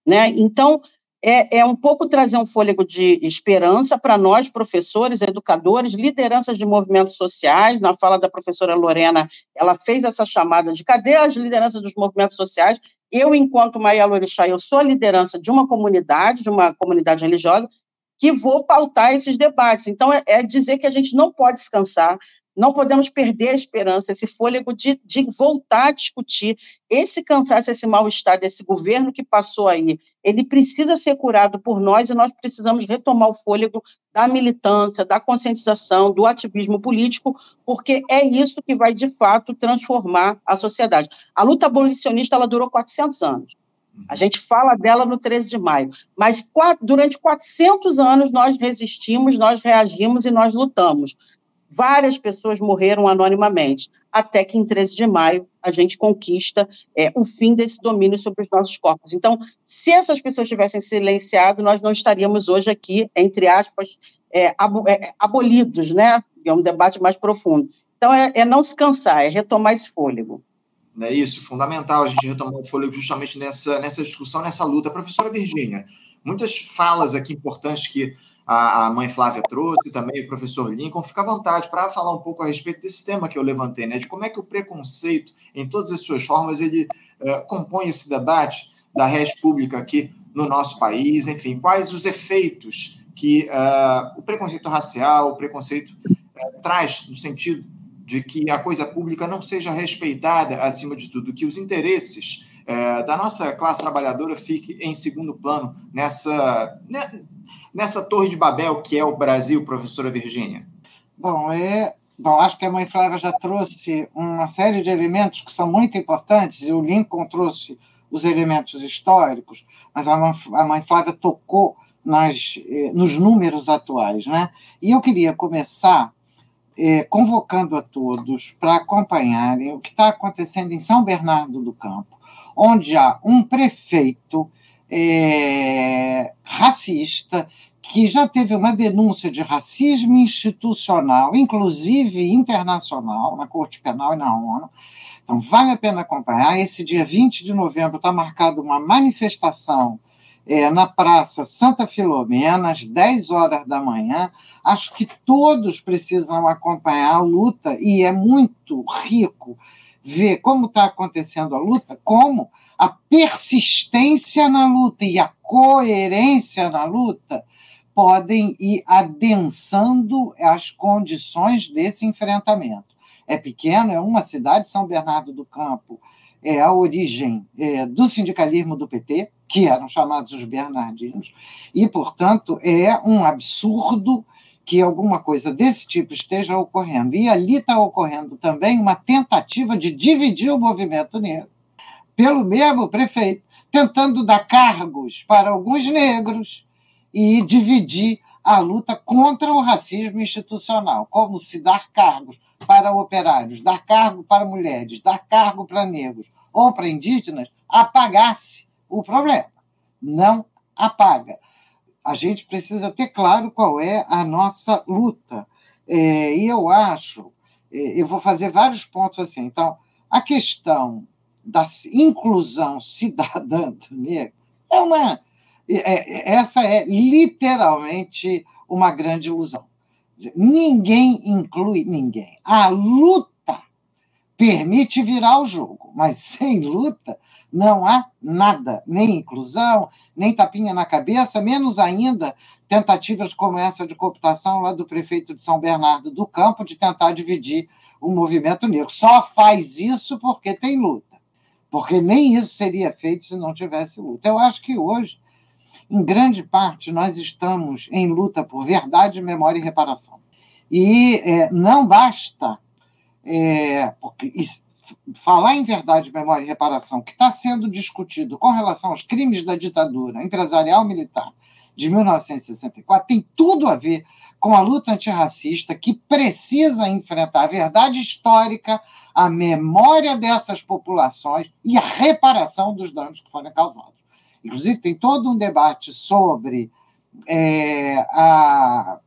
Né? Então, é, é um pouco trazer um fôlego de esperança para nós, professores, educadores, lideranças de movimentos sociais. Na fala da professora Lorena, ela fez essa chamada de cadê as lideranças dos movimentos sociais? Eu, enquanto Maia Lorixá, eu sou a liderança de uma comunidade, de uma comunidade religiosa, que vou pautar esses debates. Então, é, é dizer que a gente não pode descansar, não podemos perder a esperança, esse fôlego de, de voltar a discutir esse cansaço, esse mal-estar desse governo que passou aí. Ele precisa ser curado por nós e nós precisamos retomar o fôlego da militância, da conscientização, do ativismo político, porque é isso que vai, de fato, transformar a sociedade. A luta abolicionista ela durou 400 anos. A gente fala dela no 13 de maio, mas durante 400 anos nós resistimos, nós reagimos e nós lutamos. Várias pessoas morreram anonimamente, até que em 13 de maio a gente conquista é, o fim desse domínio sobre os nossos corpos. Então, se essas pessoas tivessem silenciado, nós não estaríamos hoje aqui, entre aspas, é, é, abolidos, né? É um debate mais profundo. Então, é, é não se cansar, é retomar esse fôlego. É isso, fundamental a gente retomar o fôlego justamente nessa, nessa discussão, nessa luta. Professora Virgínia, muitas falas aqui importantes que a, a mãe Flávia trouxe, também o professor Lincoln. Fica à vontade para falar um pouco a respeito desse tema que eu levantei, né? de como é que o preconceito, em todas as suas formas, ele é, compõe esse debate da res pública aqui no nosso país, enfim, quais os efeitos que uh, o preconceito racial, o preconceito uh, traz no sentido de que a coisa pública não seja respeitada acima de tudo, que os interesses da nossa classe trabalhadora fiquem em segundo plano nessa, né, nessa torre de Babel que é o Brasil, professora Virgínia? Bom, é, bom, acho que a mãe Flávia já trouxe uma série de elementos que são muito importantes, e o Lincoln trouxe os elementos históricos, mas a mãe, Flávia tocou nas, eh, nos números atuais. Né? E eu queria começar eh, convocando a todos para acompanharem o que está acontecendo em São Bernardo do Campo, onde há um prefeito é, racista, que já teve uma denúncia de racismo institucional, inclusive internacional, na Corte Penal e na ONU. Então, vale a pena acompanhar. Esse dia 20 de novembro está marcado uma manifestação é, na Praça Santa Filomena, às 10 horas da manhã. Acho que todos precisam acompanhar a luta e é muito rico ver como está acontecendo a luta, como a persistência na luta e a coerência na luta podem ir adensando as condições desse enfrentamento. É pequeno, é uma cidade, São Bernardo do Campo, é a origem é, do sindicalismo do PT, que eram chamados os bernardinos, e, portanto, é um absurdo que alguma coisa desse tipo esteja ocorrendo. E ali está ocorrendo também uma tentativa de dividir o movimento negro pelo mesmo prefeito, tentando dar cargos para alguns negros e dividir a luta contra o racismo institucional, como se dar cargos para operários, dar cargo para mulheres, dar cargo para negros ou para indígenas apagasse o problema. Não apaga. a gente precisa ter claro qual é a nossa luta. É, e eu acho, é, eu vou fazer vários pontos assim. Então, a questão da inclusão cidadã do negro é uma. É, essa é literalmente uma grande ilusão. Ninguém inclui ninguém. A luta permite virar o jogo, mas sem luta não há nada, nem inclusão, nem tapinha na cabeça, menos ainda tentativas como essa de cooptação lá do prefeito de São Bernardo do Campo de tentar dividir o movimento negro. Só faz isso porque tem luta, porque nem isso seria feito se não tivesse luta. Eu acho que hoje, em grande parte, nós estamos em luta por verdade, memória e reparação. E é, não basta é, falar em verdade, memória e reparação, que está sendo discutido com relação aos crimes da ditadura empresarial militar de 1964, tem tudo a ver com a luta antirracista que precisa enfrentar a verdade histórica, a memória dessas populações e a reparação dos danos que foram causados. Inclusive, tem todo um debate sobre é, a,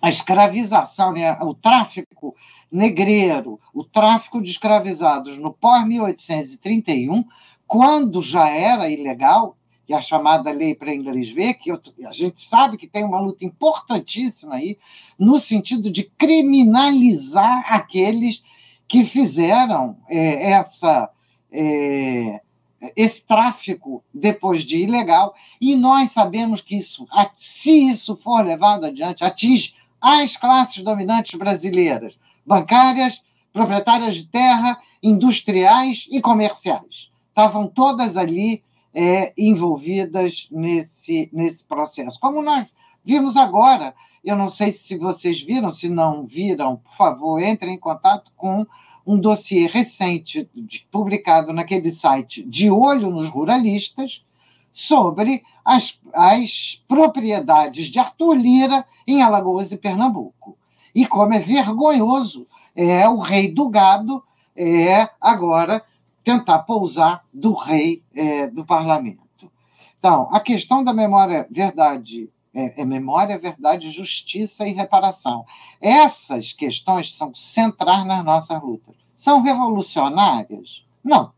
a escravização, né, o tráfico negreiro, o tráfico de escravizados no pós-1831, quando já era ilegal, e a chamada lei para inglês ver, que eu, a gente sabe que tem uma luta importantíssima aí, no sentido de criminalizar aqueles que fizeram é, essa. É, esse tráfico depois de ilegal, e nós sabemos que isso, se isso for levado adiante, atinge as classes dominantes brasileiras, bancárias, proprietárias de terra, industriais e comerciais. Estavam todas ali é, envolvidas nesse, nesse processo. Como nós vimos agora, eu não sei se vocês viram, se não viram, por favor, entrem em contato com um dossiê recente publicado naquele site De Olho nos Ruralistas sobre as, as propriedades de Arthur Lira em Alagoas e Pernambuco e como é vergonhoso é o rei do gado é agora tentar pousar do rei é, do parlamento. Então, a questão da memória, verdade, é, é, memória, verdade, justiça e reparação. Essas questões são centrais nas nossas lutas. São revolucionárias? Não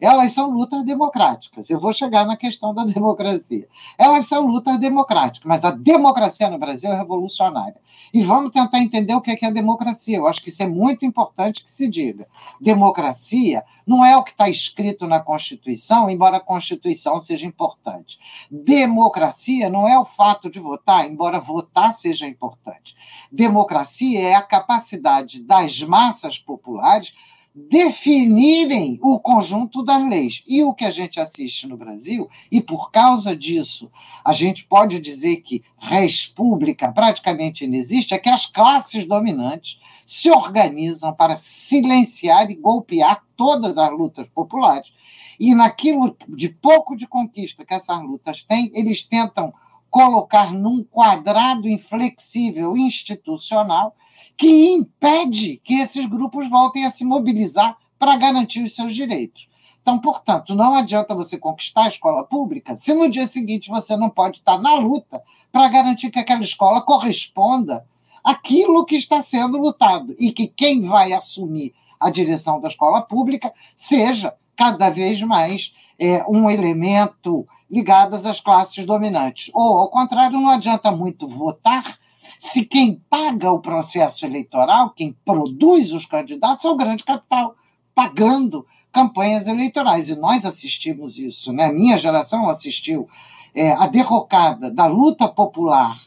elas são lutas democráticas. Eu vou chegar na questão da democracia. Elas são lutas democráticas, mas a democracia no Brasil é revolucionária. E vamos tentar entender o que é, a democracia. Eu acho que isso é muito importante que se diga. Democracia não é o que está escrito na Constituição, embora a Constituição seja importante. Democracia não é o fato de votar, embora votar seja importante. Democracia é a capacidade das massas populares definirem o conjunto das leis. E o que a gente assiste no Brasil, e por causa disso a gente pode dizer que res pública praticamente não existe, é que as classes dominantes se organizam para silenciar e golpear todas as lutas populares. E naquilo de pouco de conquista que essas lutas têm, eles tentam colocar num quadrado inflexível institucional que impede que esses grupos voltem a se mobilizar para garantir os seus direitos. Então, portanto, não adianta você conquistar a escola pública se no dia seguinte você não pode estar na luta para garantir que aquela escola corresponda àquilo que está sendo lutado e que quem vai assumir a direção da escola pública seja cada vez mais é, um elemento ligado às classes dominantes. Ou, ao contrário, não adianta muito votar se quem paga o processo eleitoral, quem produz os candidatos, é o grande capital, pagando campanhas eleitorais. E nós assistimos isso, né? minha geração assistiu é, a derrocada da luta popular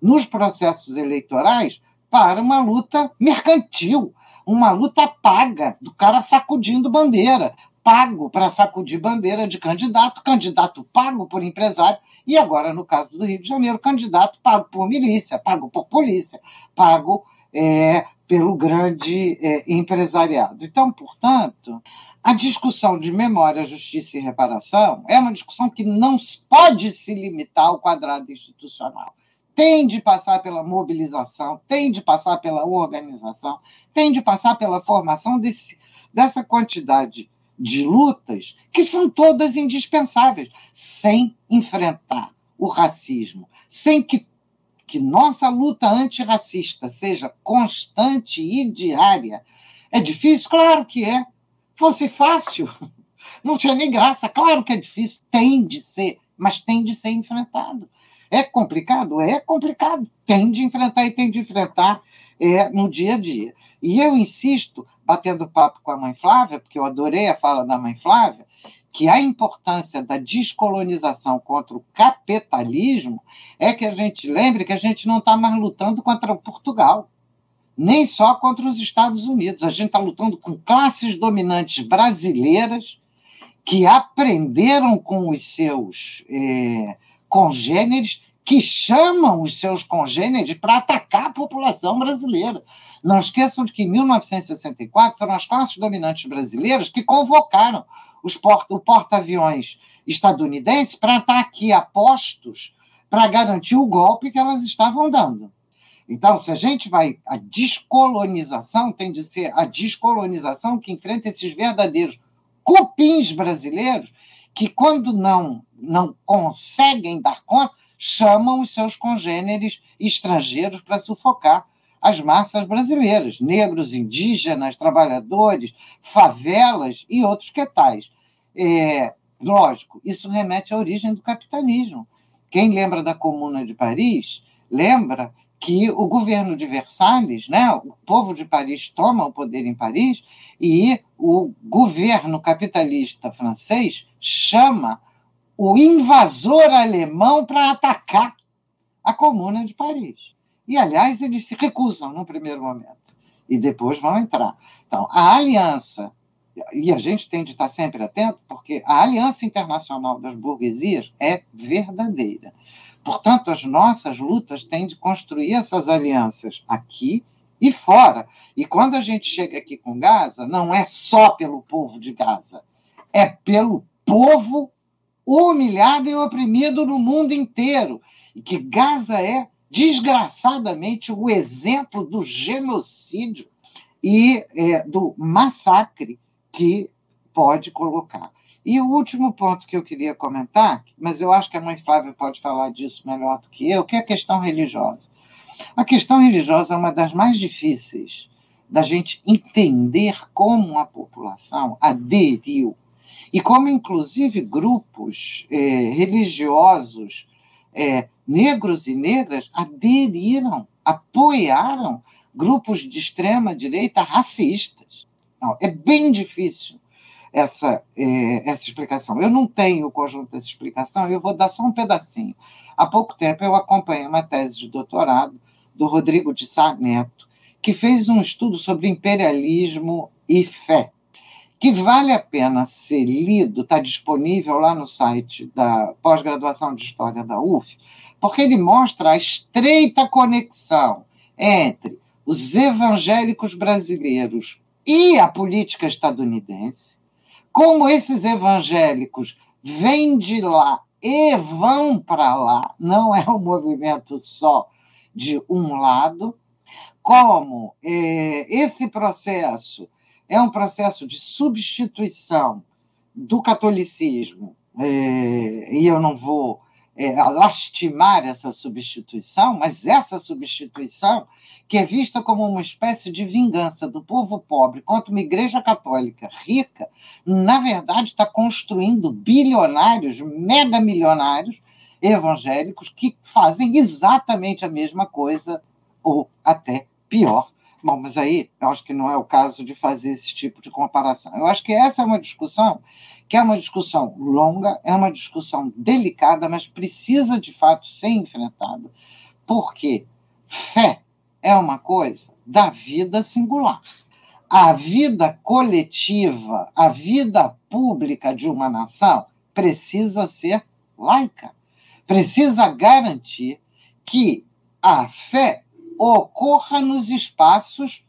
nos processos eleitorais para uma luta mercantil, uma luta paga, do cara sacudindo bandeira, pago para sacudir bandeira de candidato, candidato pago por empresário, e agora, no caso do Rio de Janeiro, candidato pago por milícia, pago por polícia, pago é, pelo grande é, empresariado. Então, portanto, a discussão de memória, justiça e reparação é uma discussão que não pode se limitar ao quadrado institucional. Tem de passar pela mobilização, tem de passar pela organização, tem de passar pela formação desse, dessa quantidade de lutas que são todas indispensáveis, sem enfrentar o racismo, sem que, que nossa luta antirracista seja constante e diária, é difícil? Claro que é. Fosse fácil, não tinha nem graça. Claro que é difícil, tem de ser, mas tem de ser enfrentado. É complicado? É complicado. Tem de enfrentar e tem de enfrentar é, no dia a dia. E eu insisto, batendo papo com a mãe Flávia, porque eu adorei a fala da mãe Flávia, que a importância da descolonização contra o capitalismo é que a gente lembre que a gente não está mais lutando contra Portugal, nem só contra os Estados Unidos. A gente está lutando com classes dominantes brasileiras que aprenderam com os seus é, congêneres, que chamam os seus congêneres para atacar a população brasileira. Não esqueçam de que em 1964 foram as classes dominantes brasileiras que convocaram os porta, o porta-aviões estadunidense para estar aqui a postos para garantir o golpe que elas estavam dando. Então, se a gente vai. A descolonização tem de ser a descolonização que enfrenta esses verdadeiros cupins brasileiros que, quando não, não conseguem dar conta, chamam os seus congêneres estrangeiros para sufocar as massas brasileiras, negros, indígenas, trabalhadores, favelas e outros que tais. É, lógico, isso remete à origem do capitalismo. Quem lembra da Comuna de Paris, lembra que o governo de Versalhes, né, o povo de Paris toma o poder em Paris e o governo capitalista francês chama o invasor alemão para atacar a Comuna de Paris. E, aliás, eles se recusam no primeiro momento e depois vão entrar. Então, a aliança e a gente tem de estar sempre atento, porque a aliança internacional das burguesias é verdadeira. Portanto, as nossas lutas têm de construir essas alianças aqui e fora. E quando a gente chega aqui com Gaza, não é só pelo povo de Gaza, é pelo povo humilhado e oprimido no mundo inteiro. E que Gaza é, desgraçadamente, o exemplo do genocídio e é, do massacre que pode colocar. E o último ponto que eu queria comentar, mas eu acho que a mãe Flávia pode falar disso melhor do que eu, que é a questão religiosa. A questão religiosa é uma das mais difíceis da gente entender como a população aderiu e como, inclusive, grupos é, religiosos é, negros e negras aderiram, apoiaram grupos de extrema direita racistas. Não, é bem difícil essa, é, essa explicação. Eu não tenho o conjunto dessa explicação, eu vou dar só um pedacinho. Há pouco tempo eu acompanhei uma tese de doutorado do Rodrigo de Sá Neto, que fez um estudo sobre imperialismo e fé, que vale a pena ser lido, está disponível lá no site da pós-graduação de História da UF, porque ele mostra a estreita conexão entre os evangélicos brasileiros e a política estadunidense, como esses evangélicos vêm de lá e vão para lá, não é um movimento só de um lado, como é, esse processo é um processo de substituição do catolicismo, é, e eu não vou é, lastimar essa substituição, mas essa substituição, que é vista como uma espécie de vingança do povo pobre contra uma igreja católica rica, na verdade está construindo bilionários, mega milionários evangélicos que fazem exatamente a mesma coisa, ou até pior. Bom, mas aí eu acho que não é o caso de fazer esse tipo de comparação. Eu acho que essa é uma discussão que é uma discussão longa, é uma discussão delicada, mas precisa de fato ser enfrentada, porque fé é uma coisa da vida singular. A vida coletiva, a vida pública de uma nação precisa ser laica, precisa garantir que a fé ocorra nos espaços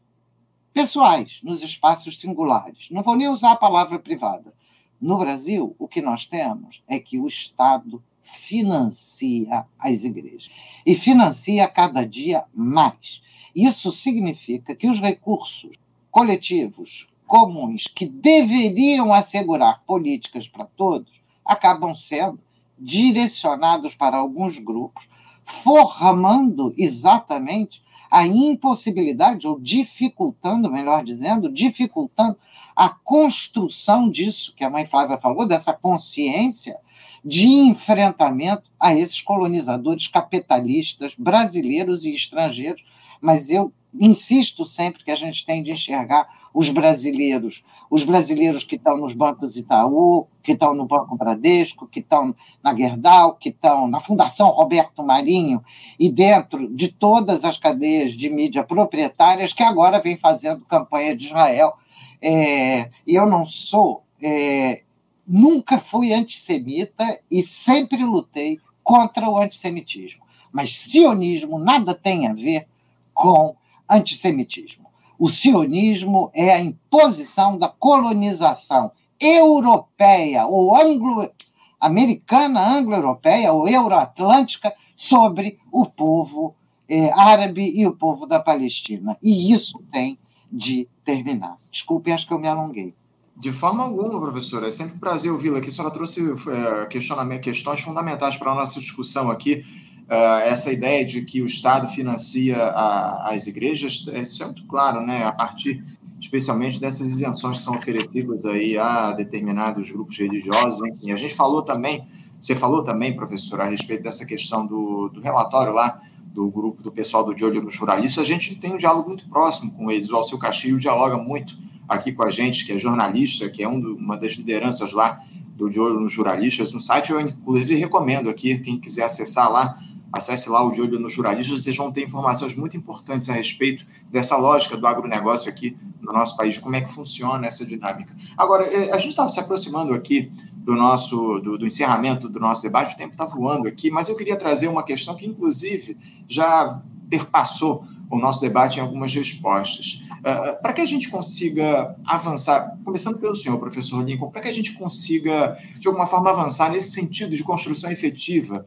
pessoais, nos espaços singulares. Não vou nem usar a palavra privada. No Brasil, o que nós temos é que o Estado financia as igrejas e financia cada dia mais. Isso significa que os recursos coletivos comuns que deveriam assegurar políticas para todos acabam sendo direcionados para alguns grupos, formando exatamente a impossibilidade, ou dificultando, melhor dizendo, dificultando a construção disso que a mãe Flávia falou, dessa consciência de enfrentamento a esses colonizadores capitalistas brasileiros e estrangeiros. Mas eu insisto sempre que a gente tem de enxergar os brasileiros, os brasileiros que estão nos bancos Itaú, que estão no Banco Bradesco, que estão na Gerdau, que estão na Fundação Roberto Marinho e dentro de todas as cadeias de mídia proprietárias que agora vem fazendo campanha de Israel. É, eu não sou, é, nunca fui antissemita e sempre lutei contra o antissemitismo. Mas sionismo nada tem a ver com antissemitismo. O sionismo é a imposição da colonização europeia ou anglo americana, anglo-europeia ou euroatlântica sobre o povo é, árabe e o povo da Palestina. E isso tem de terminar. Desculpe, acho que eu me alonguei. De forma alguma, professora. É sempre um prazer ouvi-la aqui. A senhora trouxe é, questões fundamentais para a nossa discussão aqui uh, essa ideia de que o Estado financia a, as igrejas, isso é muito claro, né? A partir, especialmente, dessas isenções que são oferecidas aí a determinados grupos religiosos, enfim. A gente falou também, você falou também, professor, a respeito dessa questão do, do relatório lá do grupo do pessoal do De Olho no Jornalista, a gente tem um diálogo muito próximo com eles. O Alceu Castilho dialoga muito aqui com a gente, que é jornalista, que é um do, uma das lideranças lá do De Olho nos Jornalistas. No site eu, inclusive, recomendo aqui, quem quiser acessar lá, Acesse lá o De Olho nos Jornalistas, vocês vão ter informações muito importantes a respeito dessa lógica do agronegócio aqui no nosso país, como é que funciona essa dinâmica. Agora, é, a gente está se aproximando aqui do nosso do, do, encerramento do nosso debate, o tempo está voando aqui, mas eu queria trazer uma questão que, inclusive, já perpassou o nosso debate em algumas respostas. Uh, para que a gente consiga avançar, começando pelo senhor, professor Lincoln, para que a gente consiga, de alguma forma, avançar nesse sentido de construção efetiva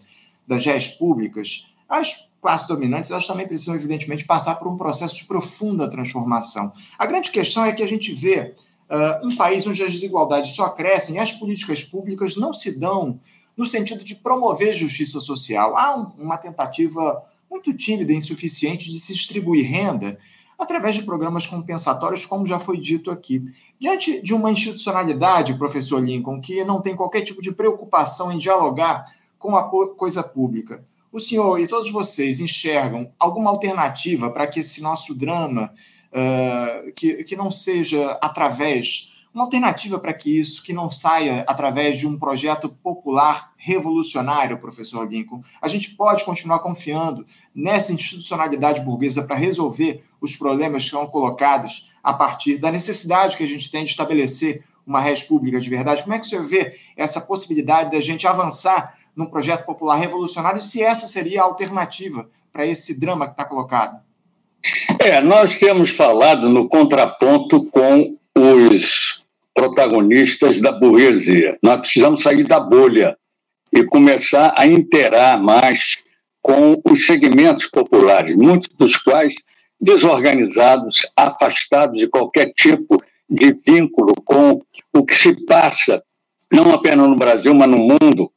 das réis públicas, as classes dominantes elas também precisam, evidentemente, passar por um processo de profunda transformação. A grande questão é que a gente vê uh, um país onde as desigualdades só crescem e as políticas públicas não se dão no sentido de promover justiça social. Há um, uma tentativa muito tímida e insuficiente de se distribuir renda através de programas compensatórios, como já foi dito aqui. Diante de uma institucionalidade, professor Lincoln, que não tem qualquer tipo de preocupação em dialogar com a coisa pública. O senhor e todos vocês enxergam alguma alternativa para que esse nosso drama, uh, que, que não seja através, uma alternativa para que isso, que não saia através de um projeto popular revolucionário, professor Lincoln? A gente pode continuar confiando nessa institucionalidade burguesa para resolver os problemas que são colocados a partir da necessidade que a gente tem de estabelecer uma rede pública de verdade? Como é que o senhor vê essa possibilidade da gente avançar num projeto popular revolucionário, se essa seria a alternativa para esse drama que está colocado. É, nós temos falado no contraponto com os protagonistas da burguesia. Nós precisamos sair da bolha e começar a interar mais com os segmentos populares, muitos dos quais desorganizados, afastados de qualquer tipo de vínculo com o que se passa, não apenas no Brasil, mas no mundo,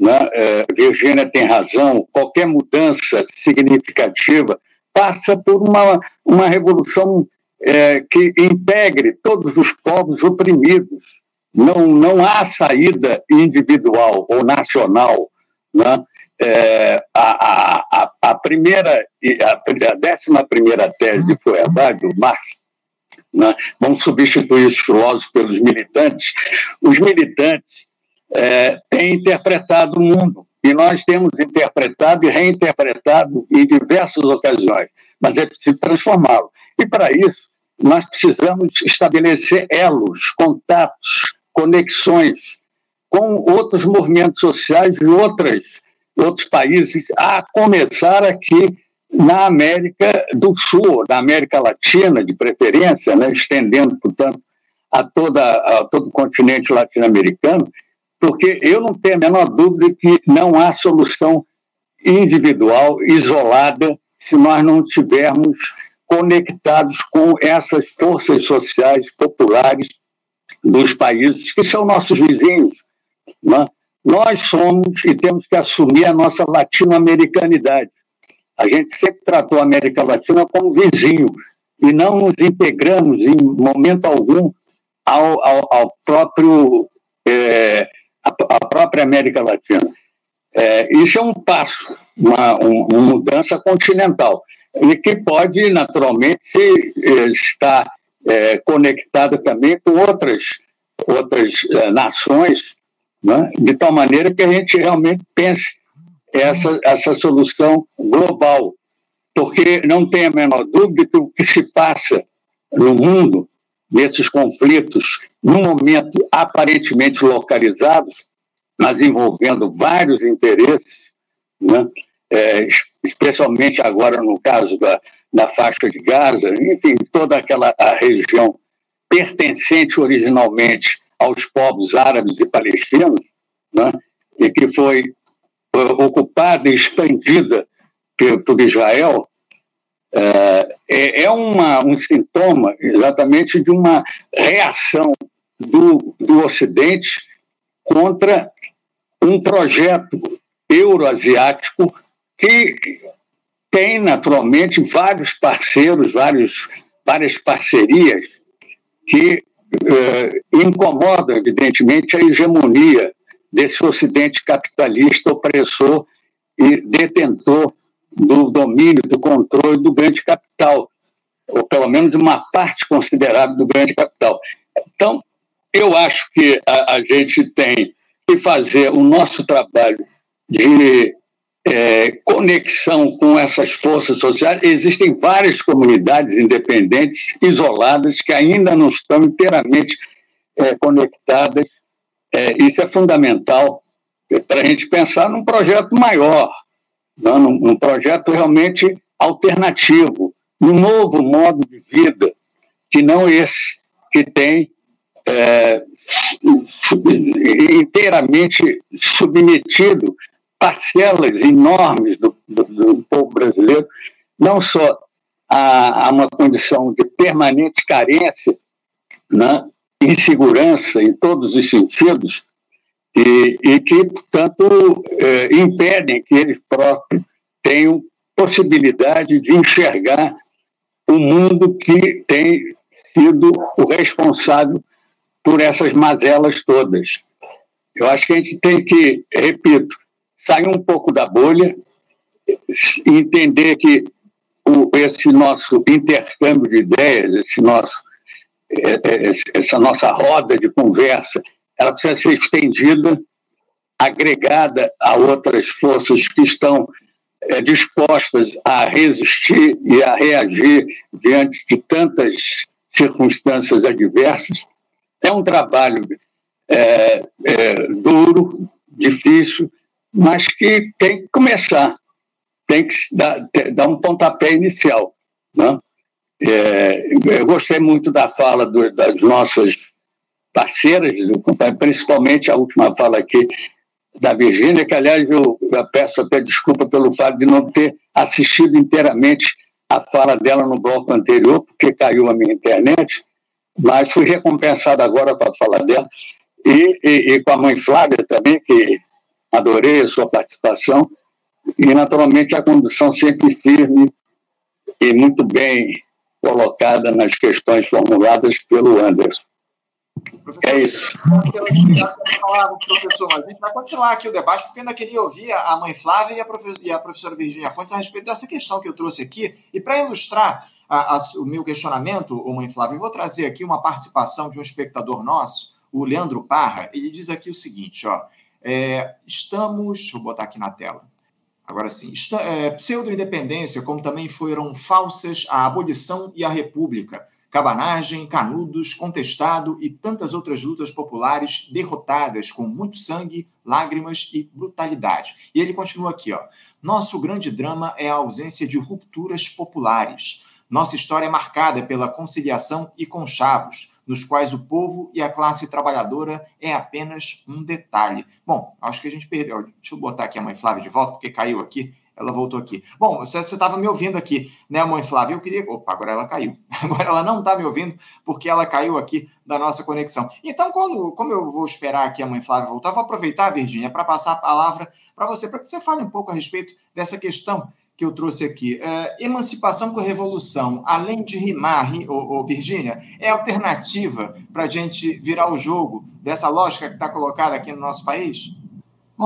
né? É, Virgínia tem razão, qualquer mudança significativa passa por uma, uma revolução é, que integre todos os povos oprimidos. Não, não há saída individual ou nacional. Né? É, a, a, a, primeira, a, a décima primeira tese de Feuerbach, do Marx, né? vamos substituir os filósofos pelos militantes. Os militantes é, tem interpretado o mundo. E nós temos interpretado e reinterpretado em diversas ocasiões, mas é preciso transformá-lo. E para isso, nós precisamos estabelecer elos, contatos, conexões com outros movimentos sociais e outras, outros países, a começar aqui na América do Sul, na América Latina, de preferência, né, estendendo, portanto, a, toda, a todo o continente latino-americano, porque eu não tenho a menor dúvida que não há solução individual, isolada, se nós não estivermos conectados com essas forças sociais populares dos países que são nossos vizinhos. Né? nós somos e temos que assumir a nossa latino-americanidade. A gente sempre tratou a América Latina como vizinho e não nos integramos em momento algum ao, ao, ao próprio é, a, própria América Latina. É, isso é um passo, uma, uma, mudança continental e que pode naturalmente é, estar é, conectada também com outras outras é, nações, né? de tal maneira que a gente realmente pense essa essa solução global, porque não tem a menor dúvida que o que se passa no mundo nesses conflitos, num momento aparentemente localizado, mas envolvendo vários interesses, né? é, especialmente agora no caso da, da faixa de Gaza, enfim, toda aquela região pertencente originalmente aos povos árabes e palestinos, né? e que foi uh, ocupada e expandida por Israel, é, é, é uma, um sintoma exatamente de uma reação do, do Ocidente contra um projeto euroasiático que tem naturalmente vários parceiros, vários, várias parcerias que eh, incomodam, evidentemente, a hegemonia desse Ocidente capitalista opressor e detentor do domínio, do controle do grande capital, ou pelo menos de uma parte considerável do grande capital. Então, eu acho que a, a gente tem que fazer o nosso trabalho de é, conexão com essas forças sociais. Existem várias comunidades independentes, isoladas, que ainda não estão inteiramente é, conectadas. É, isso é fundamental para a gente pensar num projeto maior, né, projeto realmente alternativo, um novo modo de vida, que não esse que tem é, inteiramente submetido parcelas enormes do, do, do, povo brasileiro, não só a, a, uma condição de permanente carência, né, insegurança em todos os sentidos, e, e que, portanto, é, impedem que eles próprios tenham possibilidade de enxergar o mundo que tem sido o responsável por essas mazelas todas. Eu acho que a gente tem que, repito, sair um pouco da bolha, entender que o, esse nosso intercâmbio de ideias, esse nosso, é, é, essa nossa roda de conversa, ela precisa ser estendida, agregada a outras forças que estão é, dispostas a resistir e a reagir diante de tantas circunstâncias adversas. É um trabalho é, é, duro, difícil, mas que tem que começar, tem que dar, dar um pontapé inicial. Né? É, eu gostei muito da fala do, das nossas parceiras, principalmente a última fala aqui da Virgínia, que, aliás, eu, eu peço até desculpa pelo fato de não ter assistido inteiramente a fala dela no bloco anterior, porque caiu a minha internet, mas fui recompensado agora com a fala dela, e, e, e com a mãe Flávia também, que adorei a sua participação, e naturalmente a condução sempre firme e muito bem colocada nas questões formuladas pelo Anderson. Professor, é isso. Obrigado pela palavra, professor. Mas a gente vai continuar aqui o debate, porque eu ainda queria ouvir a mãe Flávia e a, professora, e a professora Virginia Fontes a respeito dessa questão que eu trouxe aqui. E para ilustrar a, a, o meu questionamento, mãe Flávia, eu vou trazer aqui uma participação de um espectador nosso, o Leandro Parra. Ele diz aqui o seguinte: ó, é, estamos. Deixa eu botar aqui na tela. Agora sim. É, Pseudo-independência, como também foram falsas a abolição e a república cabanagem, canudos, contestado e tantas outras lutas populares derrotadas com muito sangue, lágrimas e brutalidade. E ele continua aqui, ó. Nosso grande drama é a ausência de rupturas populares. Nossa história é marcada pela conciliação e conchavos, nos quais o povo e a classe trabalhadora é apenas um detalhe. Bom, acho que a gente perdeu. Deixa eu botar aqui a mãe Flávia de volta, porque caiu aqui. Ela voltou aqui. Bom, você estava me ouvindo aqui, né, mãe Flávia? Eu queria. Opa, agora ela caiu. Agora ela não está me ouvindo porque ela caiu aqui da nossa conexão. Então, quando, como eu vou esperar aqui a mãe Flávia voltar, vou aproveitar, Virgínia, para passar a palavra para você, para que você fale um pouco a respeito dessa questão que eu trouxe aqui. É, emancipação com revolução, além de rimar, ô, ô, Virgínia, é alternativa para a gente virar o jogo dessa lógica que está colocada aqui no nosso país?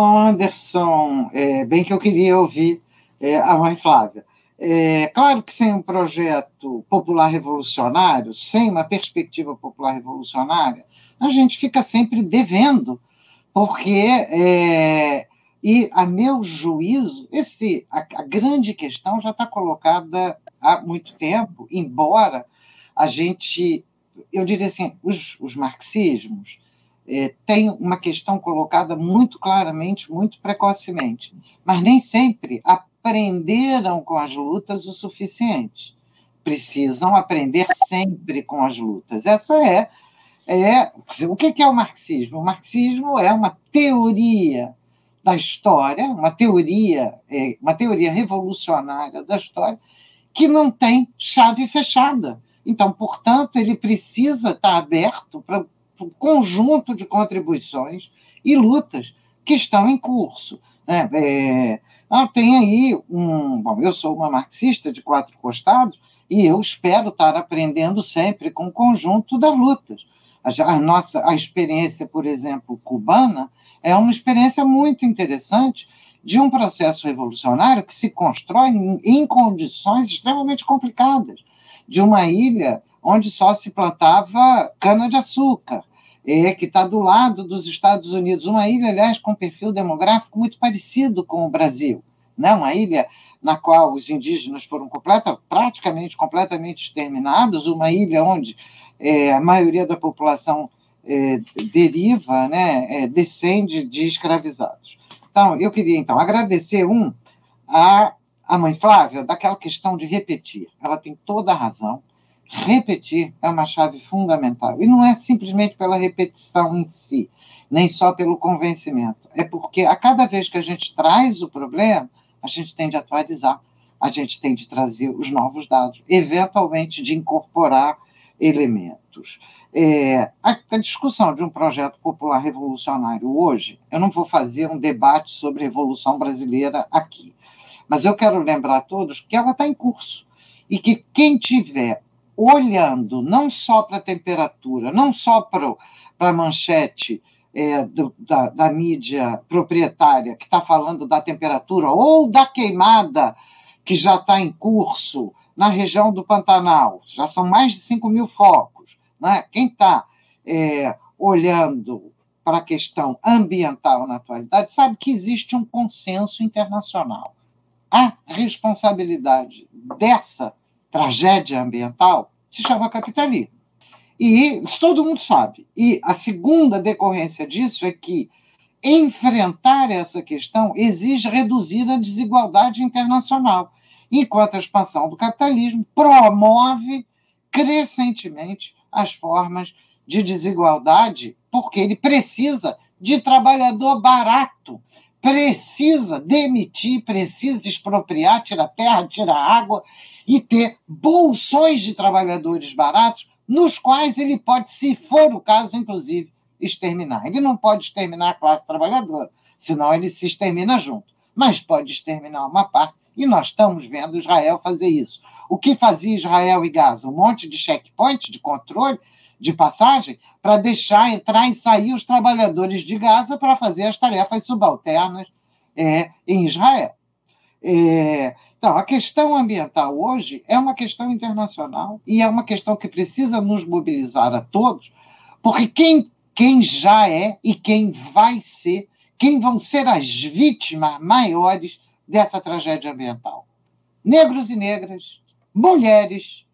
Anderson, é, bem que eu queria ouvir é, a mãe Flávia. É, claro que sem um projeto popular revolucionário, sem uma perspectiva popular revolucionária, a gente fica sempre devendo, porque, é, e a meu juízo, esse, a, a grande questão já está colocada há muito tempo, embora a gente, eu diria assim, os, os marxismos, é, tem uma questão colocada muito claramente, muito precocemente, mas nem sempre aprenderam com as lutas o suficiente. Precisam aprender sempre com as lutas. Essa é, é o que é o marxismo? O marxismo é uma teoria da história, uma teoria, é, uma teoria revolucionária da história que não tem chave fechada. Então, portanto, ele precisa estar aberto para conjunto de contribuições e lutas que estão em curso. Né? É, tem aí um. Bom, eu sou uma marxista de quatro costados e eu espero estar aprendendo sempre com o conjunto das lutas. A, a nossa a experiência, por exemplo, cubana, é uma experiência muito interessante de um processo revolucionário que se constrói em, em condições extremamente complicadas, de uma ilha onde só se plantava cana-de-açúcar, é, que está do lado dos Estados Unidos, uma ilha, aliás, com um perfil demográfico muito parecido com o Brasil, né? uma ilha na qual os indígenas foram completa, praticamente completamente exterminados, uma ilha onde é, a maioria da população é, deriva, né, é, descende de escravizados. Então, eu queria então agradecer um a, a mãe Flávia daquela questão de repetir. Ela tem toda a razão repetir é uma chave fundamental. E não é simplesmente pela repetição em si, nem só pelo convencimento. É porque a cada vez que a gente traz o problema, a gente tem de atualizar, a gente tem de trazer os novos dados, eventualmente de incorporar elementos. É, a, a, discussão de um projeto popular revolucionário hoje, eu não vou fazer um debate sobre a Revolução Brasileira aqui, mas eu quero lembrar a todos que ela está em curso e que quem tiver olhando não só para a temperatura, não só para a manchete é, do, da, da mídia proprietária que está falando da temperatura ou da queimada que já está em curso na região do Pantanal, já são mais de 5 mil focos. Né? Quem está é, olhando para a questão ambiental na atualidade sabe que existe um consenso internacional. A responsabilidade dessa tragédia ambiental se chama capitalismo. E isso todo mundo sabe. E a segunda decorrência disso é que enfrentar essa questão exige reduzir a desigualdade internacional, enquanto a expansão do capitalismo promove crescentemente as formas de desigualdade, porque ele precisa de trabalhador barato, precisa demitir, precisa expropriar, tirar terra, tirar água e ter bolsões de trabalhadores baratos, nos quais ele pode, se for o caso, inclusive, exterminar. Ele não pode exterminar a classe trabalhadora, senão ele se extermina junto, mas pode exterminar uma parte, e nós estamos vendo Israel fazer isso. O que fazia Israel e Gaza? Um monte de checkpoint, de controle, de passagem para deixar entrar e sair os trabalhadores de Gaza para fazer as tarefas subalternas é, em Israel. É, então, a questão ambiental hoje é uma questão internacional e é uma questão que precisa nos mobilizar a todos, porque quem, quem já é e quem vai ser, quem vão ser as vítimas maiores dessa tragédia ambiental? Negros e negras, mulheres,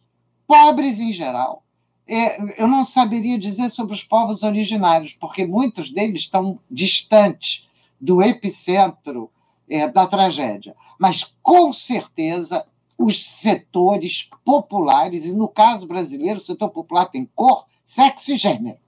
pobres em geral, é, eu não saberia dizer sobre os povos originários, porque muitos deles estão distantes do epicentro é, da tragédia. Mas, com certeza, os setores populares, e no caso brasileiro, o setor popular tem cor, sexo e gênero.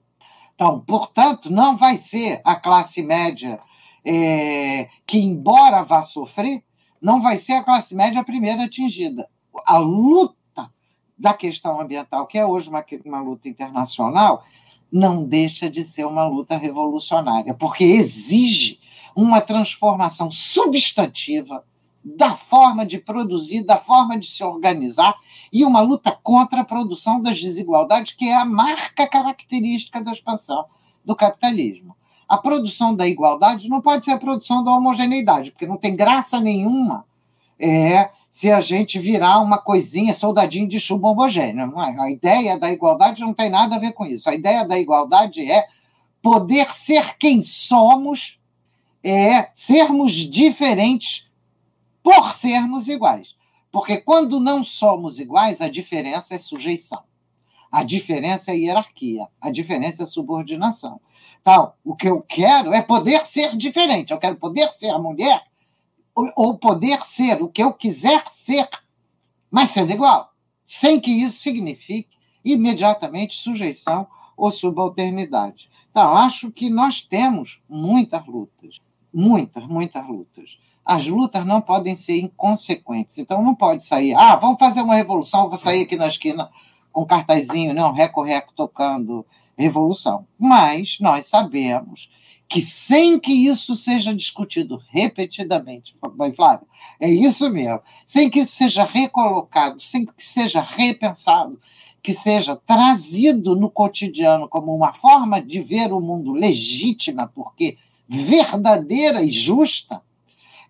Então, portanto, não vai ser a classe média é, que, embora vá sofrer, não vai ser a classe média a primeira atingida. A luta da questão ambiental, que é hoje uma, uma luta internacional, não deixa de ser uma luta revolucionária, porque exige uma transformação substantiva da forma de produzir, da forma de se organizar, e uma luta contra a produção das desigualdades, que é a marca característica da expansão do capitalismo. A produção da igualdade não pode ser a produção da homogeneidade, porque não tem graça nenhuma é, se a gente virar uma coisinha, soldadinho de chumbo homogêneo. É? A ideia da igualdade não tem nada a ver com isso. A ideia da igualdade é poder ser quem somos, é sermos diferentes por sermos iguais. Porque quando não somos iguais, a diferença é sujeição. A diferença é hierarquia, a diferença é subordinação. Então, o que eu quero é poder ser diferente. Eu quero poder ser mulher ou poder ser o que eu quiser ser, mas sendo igual, sem que isso signifique imediatamente sujeição ou subalternidade. Então, acho que nós temos muitas lutas, muitas, muitas lutas as lutas não podem ser inconsequentes. Então não pode sair, ah, vamos fazer uma revolução, vou sair aqui na esquina com um cartazinho, não, reco-reco tocando revolução. Mas nós sabemos que sem que isso seja discutido repetidamente, Flávio, é isso mesmo, sem que isso seja recolocado, sem que seja repensado, que seja trazido no cotidiano como uma forma de ver o mundo legítima, porque verdadeira e justa,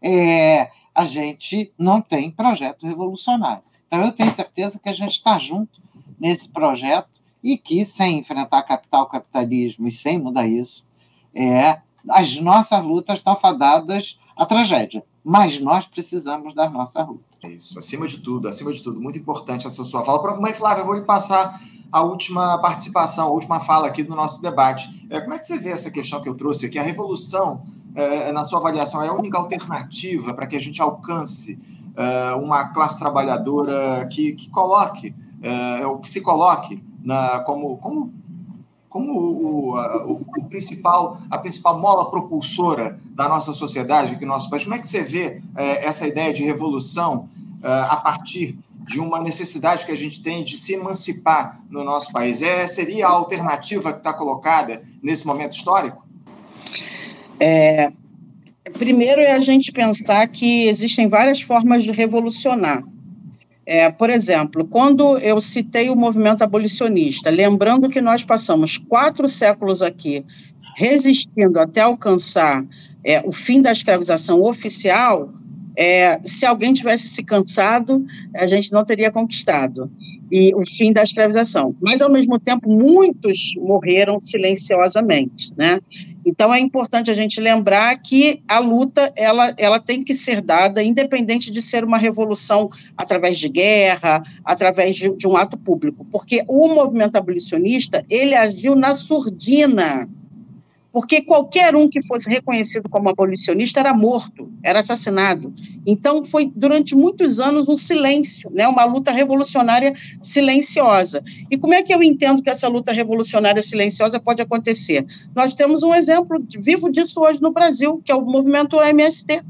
é, a gente não tem projeto revolucionário. Então, eu tenho certeza que a gente está junto nesse projeto e que, sem enfrentar capital, capitalismo e sem mudar isso, é, as nossas lutas estão fadadas à tragédia. Mas nós precisamos das nossas lutas. É isso, acima de tudo, acima de tudo. Muito importante essa sua fala. Mãe Flávia, eu vou lhe passar a última participação, a última fala aqui do nosso debate. É, como é que você vê essa questão que eu trouxe aqui? A revolução é, na sua avaliação, é a única alternativa para que a gente alcance é, uma classe trabalhadora que, que coloque, é, ou que se coloque na, como, como, como o, o, o, principal, a principal mola propulsora da nossa sociedade, no nosso país? Como é que você vê é, essa ideia de revolução é, a partir de uma necessidade que a gente tem de se emancipar no nosso país? É, seria a alternativa que está colocada nesse momento histórico? É, primeiro é a gente pensar que existem várias formas de revolucionar. É, por exemplo, quando eu citei o movimento abolicionista, lembrando que nós passamos quatro séculos aqui resistindo até alcançar é, o fim da escravização oficial, é, se alguém tivesse se cansado, a gente não teria conquistado e o fim da escravização. Mas, ao mesmo tempo, muitos morreram silenciosamente, né? Então, é importante a gente lembrar que a luta ela, ela tem que ser dada, independente de ser uma revolução através de guerra, através de, de um ato público, porque o movimento abolicionista ele agiu na surdina porque qualquer um que fosse reconhecido como abolicionista era morto, era assassinado. Então, foi durante muitos anos um silêncio, né, uma luta revolucionária silenciosa. E como é que eu entendo que essa luta revolucionária silenciosa pode acontecer? Nós temos um exemplo vivo disso hoje no Brasil, que é o movimento MST,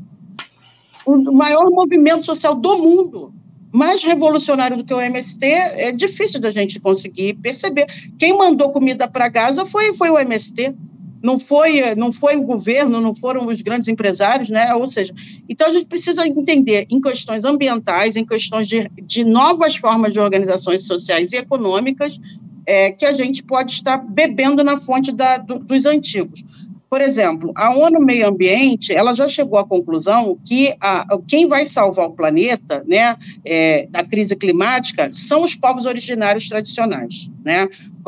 o maior movimento social do mundo mais revolucionário do que o MST é difícil da gente conseguir perceber. Quem mandou comida para Gaza foi, foi o MST não foi, não foi o governo, não foram os grandes empresários, né? Ou seja, então a gente precisa entender em questões ambientais, em questões de, de novas formas de organizações sociais e econômicas, é, que a gente pode estar bebendo na fonte da, do, dos antigos. Por exemplo, a ONU Meio Ambiente, ela já chegou à conclusão que a, quem vai salvar o planeta, né, é, da crise climática, são os povos originários tradicionais, né,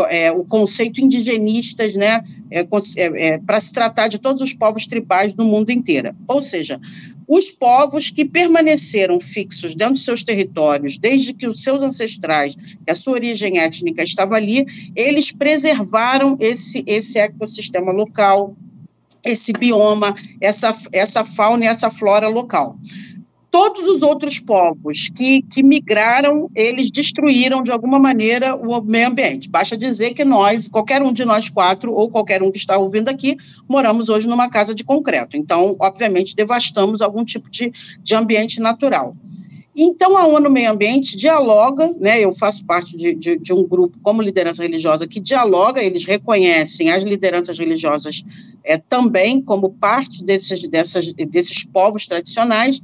é, o conceito indigenistas, né, é, é, é para se tratar de todos os povos tribais do mundo inteiro. Ou seja, os povos que permaneceram fixos dentro dos seus territórios, desde que os seus ancestrais, que a sua origem étnica estava ali, eles preservaram esse, esse ecossistema local, esse bioma, essa, essa fauna e essa flora local. Todos os outros povos que, que migraram, eles destruíram de alguma maneira o meio ambiente. Basta dizer que nós, qualquer um de nós quatro, ou qualquer um que está ouvindo aqui, moramos hoje numa casa de concreto. Então, obviamente, devastamos algum tipo de, de ambiente natural. Então, a ONU Meio Ambiente dialoga, né, eu faço parte de, de, de, um grupo como liderança religiosa que dialoga, eles reconhecem as lideranças religiosas é, também como parte desses, dessas, desses povos tradicionais,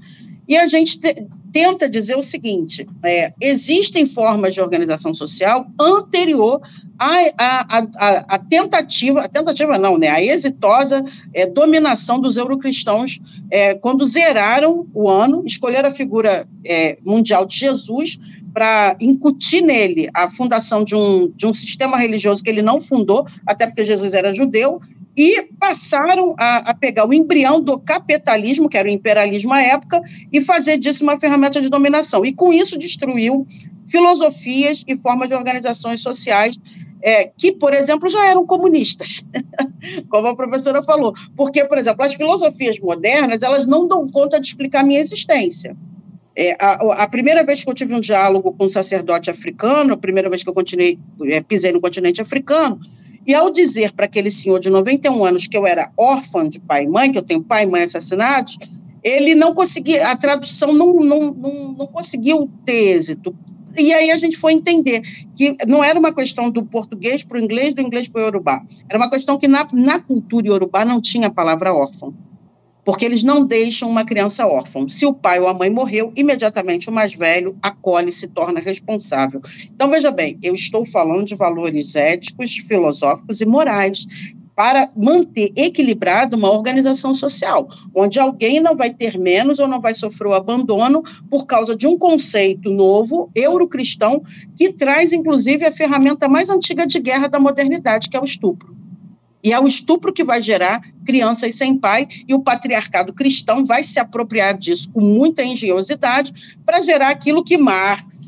e a gente te, tenta dizer o seguinte: é, existem formas de organização social anterior à, à, à, à, tentativa, a tentativa não, né, a exitosa é, dominação dos eurocristãos é, quando zeraram o ano, escolheram a figura é, mundial de Jesus para incutir nele a fundação de um, de um sistema religioso que ele não fundou, até porque Jesus era judeu, e passaram a, a, pegar o embrião do capitalismo, que era o imperialismo à época, e fazer disso uma ferramenta de dominação. E com isso destruiu filosofias e formas de organizações sociais é, que, por exemplo, já eram comunistas, como a professora falou. Porque, por exemplo, as filosofias modernas, elas não dão conta de explicar a minha existência. É, a, a, primeira vez que eu tive um diálogo com um sacerdote africano, a primeira vez que eu continuei, é, pisei no continente africano, e ao dizer para aquele senhor de 91 anos que eu era órfã de pai e mãe, que eu tenho pai e mãe assassinados, ele não conseguia, a tradução não, não, não, não conseguiu ter êxito. E aí a gente foi entender que não era uma questão do português para o inglês, do inglês para o iorubá. Era uma questão que na, na cultura iorubá não tinha a palavra órfão porque eles não deixam uma criança órfã. Se o pai ou a mãe morreu, imediatamente o mais velho acolhe e se torna responsável. Então, veja bem, eu estou falando de valores éticos, filosóficos e morais para manter equilibrada uma organização social, onde alguém não vai ter menos ou não vai sofrer o abandono por causa de um conceito novo, eurocristão, que traz, inclusive, a ferramenta mais antiga de guerra da modernidade, que é o estupro. E é o estupro que vai gerar crianças sem pai, e o patriarcado cristão vai se apropriar disso com muita engenhosidade para gerar aquilo que Marx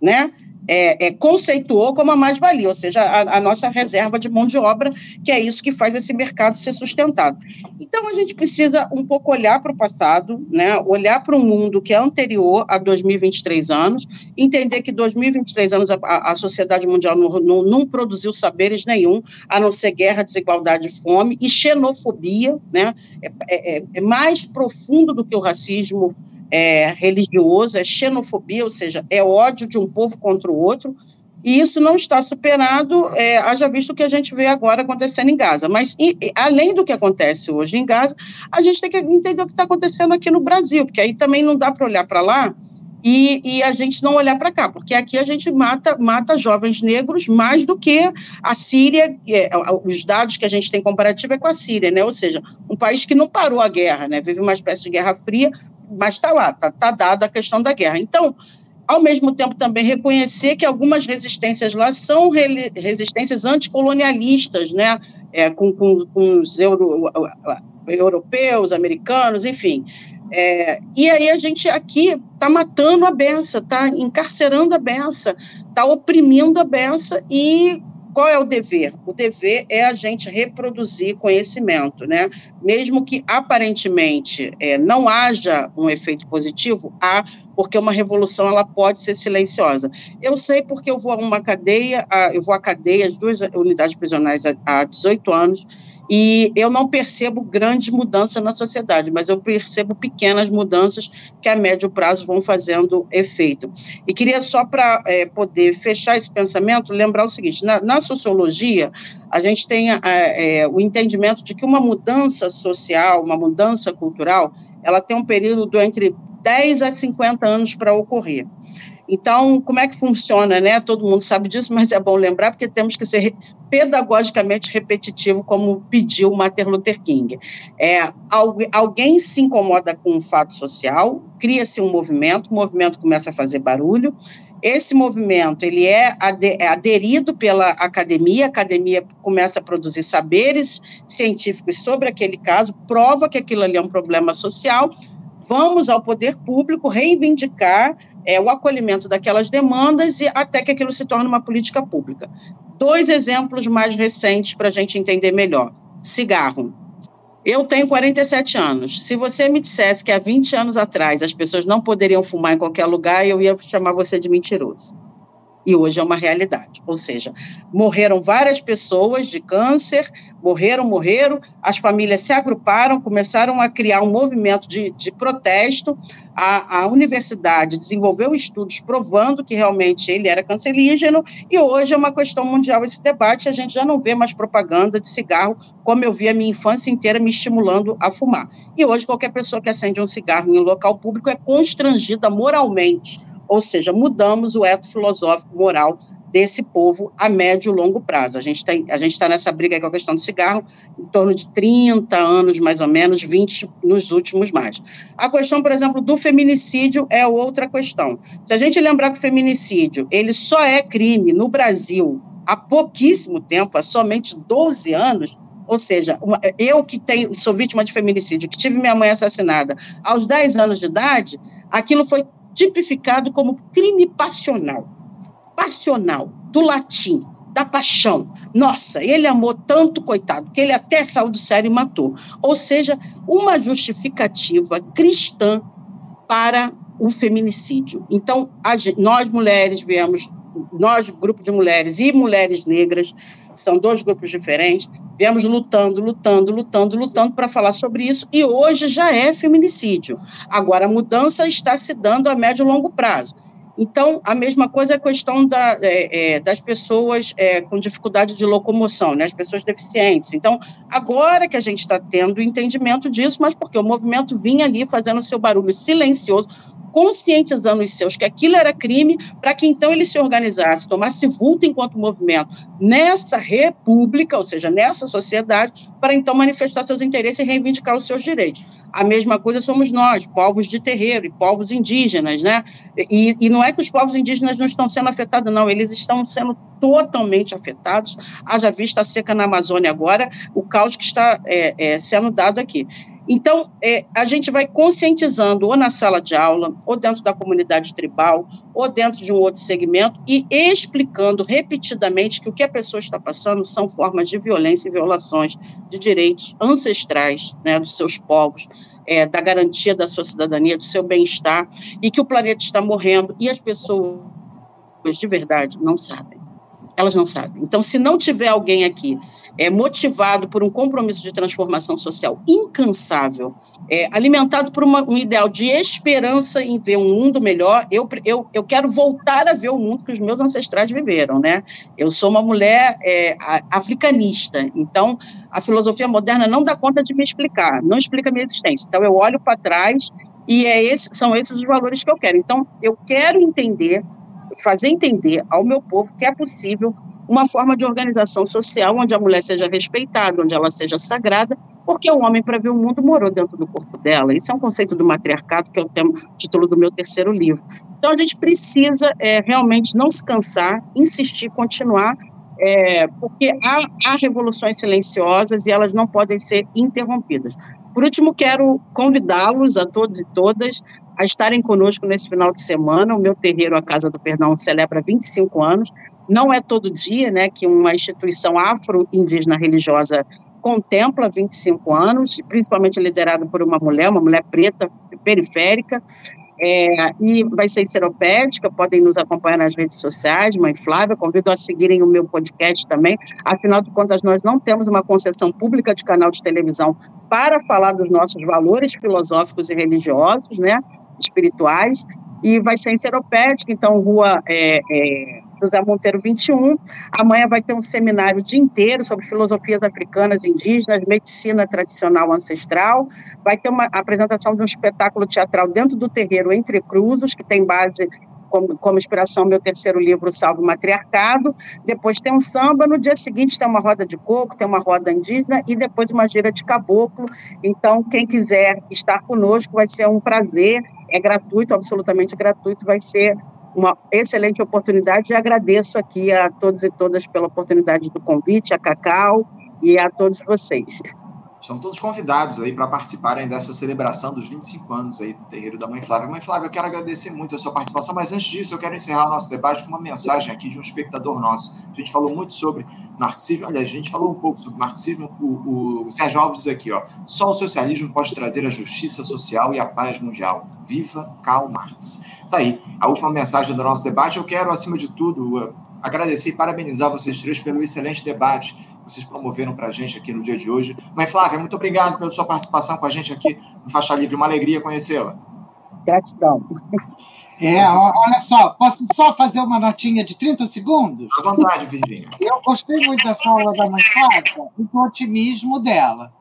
né, é, é, conceituou como a mais-valia, ou seja, a, a, nossa reserva de mão de obra, que é isso que faz esse mercado ser sustentado. Então, a gente precisa um pouco olhar para o passado, né, olhar para um mundo que é anterior a 2023 anos, entender que 2023 anos a, a sociedade mundial não, não, não, produziu saberes nenhum, a não ser guerra, desigualdade, fome e xenofobia, né, é, é, é mais profundo do que o racismo é, religioso, é xenofobia, ou seja, é ódio de um povo contra o outro, e isso não está superado, é, haja visto o que a gente vê agora acontecendo em Gaza. Mas, e, além do que acontece hoje em Gaza, a gente tem que entender o que está acontecendo aqui no Brasil, porque aí também não dá para olhar para lá e, e, a gente não olhar para cá, porque aqui a gente mata, mata jovens negros mais do que a Síria, é, os dados que a gente tem comparativo é com a Síria, né? ou seja, um país que não parou a guerra, né? vive uma espécie de guerra fria, mas está lá, está tá dada a questão da guerra. Então, ao mesmo tempo, também reconhecer que algumas resistências lá são resistências anticolonialistas, né? É, com, com, com, os euro, europeus, americanos, enfim. É, e aí a gente aqui está matando a benção, está encarcerando a benção, está oprimindo a benção e qual é o dever? O dever é a gente reproduzir conhecimento, né? Mesmo que aparentemente é, não haja um efeito positivo, há, porque uma revolução ela pode ser silenciosa. Eu sei porque eu vou a uma cadeia, eu vou à cadeia, as duas unidades prisionais há 18 anos, e eu não percebo grandes mudanças na sociedade, mas eu percebo pequenas mudanças que a médio prazo vão fazendo efeito. E queria só para é, poder fechar esse pensamento, lembrar o seguinte: na, na sociologia, a gente tem é, é, o entendimento de que uma mudança social, uma mudança cultural, ela tem um período entre 10 a 50 anos para ocorrer. Então, como é que funciona, né? Todo mundo sabe disso, mas é bom lembrar porque temos que ser pedagogicamente repetitivo, como pediu Martin Luther King. É, alguém se incomoda com um fato social, cria-se um movimento, o movimento começa a fazer barulho, esse movimento ele é, é aderido pela academia, a academia começa a produzir saberes científicos sobre aquele caso, prova que aquilo ali é um problema social, vamos ao poder público reivindicar é, o acolhimento daquelas demandas e até que aquilo se torne uma política pública. Dois exemplos mais recentes para a gente entender melhor. Cigarro. Eu tenho 47 anos. Se você me dissesse que há 20 anos atrás as pessoas não poderiam fumar em qualquer lugar, eu ia chamar você de mentiroso e hoje é uma realidade. Ou seja, morreram várias pessoas de câncer, morreram, morreram, as famílias se agruparam, começaram a criar um movimento de, de protesto, a, a universidade desenvolveu estudos provando que realmente ele era cancerígeno, e hoje é uma questão mundial esse debate, a gente já não vê mais propaganda de cigarro, como eu vi a minha infância inteira me estimulando a fumar. E hoje qualquer pessoa que acende um cigarro em um local público é constrangida moralmente, ou seja, mudamos o eto filosófico moral desse povo a médio e longo prazo. A gente está tá nessa briga com a questão do cigarro em torno de 30 anos, mais ou menos, 20 nos últimos mais. A questão, por exemplo, do feminicídio é outra questão. Se a gente lembrar que o feminicídio ele só é crime no Brasil há pouquíssimo tempo, há somente 12 anos, ou seja, uma, eu que tenho, sou vítima de feminicídio, que tive minha mãe assassinada aos 10 anos de idade, aquilo foi tipificado como crime passional. Passional, do latim, da paixão. Nossa, ele amou tanto, coitado, que ele até saiu do sério e matou. Ou seja, uma justificativa cristã para o feminicídio. Então, nós mulheres viemos, nós, grupo de mulheres e mulheres negras, são dois grupos diferentes, viemos lutando, lutando, lutando, lutando para falar sobre isso, e hoje já é feminicídio. Agora, a mudança está se dando a médio e longo prazo. Então, a mesma coisa é a questão da, é, é, das pessoas é, com dificuldade de locomoção, né, as pessoas deficientes. Então, agora que a gente está tendo entendimento disso, mas porque o movimento vinha ali fazendo seu barulho silencioso, conscientizando os seus que aquilo era crime, para que então ele se organizasse, tomasse vulto enquanto movimento nessa república, ou seja, nessa sociedade, para então manifestar seus interesses e reivindicar os seus direitos. A mesma coisa somos nós, povos de terreiro e povos indígenas, né? E, e não é que os povos indígenas não estão sendo afetados, não, eles estão sendo totalmente afetados, haja vista a seca na Amazônia agora, o caos que está é, é, sendo dado aqui. Então, é, a gente vai conscientizando ou na sala de aula, ou dentro da comunidade tribal, ou dentro de um outro segmento, e explicando repetidamente que o que a pessoa está passando são formas de violência e violações de direitos ancestrais né, dos seus povos, é, da garantia da sua cidadania, do seu bem-estar, e que o planeta está morrendo, e as pessoas de verdade não sabem. Elas não sabem. Então, se não tiver alguém aqui é, motivado por um compromisso de transformação social incansável, é, alimentado por uma, um ideal de esperança em ver um mundo melhor, eu, eu, eu quero voltar a ver o mundo que os meus ancestrais viveram, né? Eu sou uma mulher é, africanista, então a filosofia moderna não dá conta de me explicar, não explica a minha existência. Então eu olho para trás e é esse, são esses os valores que eu quero. Então eu quero entender, fazer entender ao meu povo que é possível uma forma de organização social onde a mulher seja respeitada, onde ela seja sagrada, porque o homem, para ver o mundo, morou dentro do corpo dela. Isso é um conceito do matriarcado, que é o tema, título do meu terceiro livro. Então, a gente precisa é, realmente não se cansar, insistir, continuar, é, porque há, há revoluções silenciosas e elas não podem ser interrompidas. Por último, quero convidá-los a todos e todas a estarem conosco nesse final de semana. O meu terreiro, a Casa do Perdão, celebra 25 anos. Não é todo dia né, que uma instituição afro-indígena religiosa contempla 25 anos, principalmente liderada por uma mulher, uma mulher preta, periférica, é, e vai ser seropédica, podem nos acompanhar nas redes sociais, Mãe Flávia, convido a seguirem o meu podcast também, afinal de contas nós não temos uma concessão pública de canal de televisão para falar dos nossos valores filosóficos e religiosos, né, espirituais, e vai ser em seropédica, então rua é, é, José Monteiro 21. Amanhã vai ter um seminário o dia inteiro sobre filosofias africanas indígenas, medicina tradicional ancestral. Vai ter uma apresentação de um espetáculo teatral dentro do terreiro Entre Cruzos, que tem base como, como inspiração meu terceiro livro, Salvo Matriarcado. Depois tem um samba, no dia seguinte tem uma roda de coco, tem uma roda indígena e depois uma gira de caboclo. Então, quem quiser estar conosco vai ser um prazer. É gratuito, absolutamente gratuito, vai ser uma excelente oportunidade e agradeço aqui a todos e todas pela oportunidade do convite, a Cacau e a todos vocês. Estão todos convidados aí para participarem dessa celebração dos 25 anos aí do terreiro da Mãe Flávia. Mãe Flávia, eu quero agradecer muito a sua participação, mas antes disso, eu quero encerrar o nosso debate com uma mensagem aqui de um espectador nosso. A gente falou muito sobre marxismo, olha, a gente falou um pouco sobre marxismo. O, o Sérgio Alves aqui, ó, só o socialismo pode trazer a justiça social e a paz mundial. Viva Karl Marx. Tá aí, a última mensagem do nosso debate. Eu quero, acima de tudo, agradecer e parabenizar vocês três pelo excelente debate vocês promoveram para a gente aqui no dia de hoje. Mãe Flávia, muito obrigado pela sua participação com a gente aqui no Faixa Livre. Uma alegria conhecê-la. Gratidão. É, olha só, posso só fazer uma notinha de 30 segundos? À vontade, Virginia. Eu gostei muito da fala da Mãe Flávia e do otimismo dela,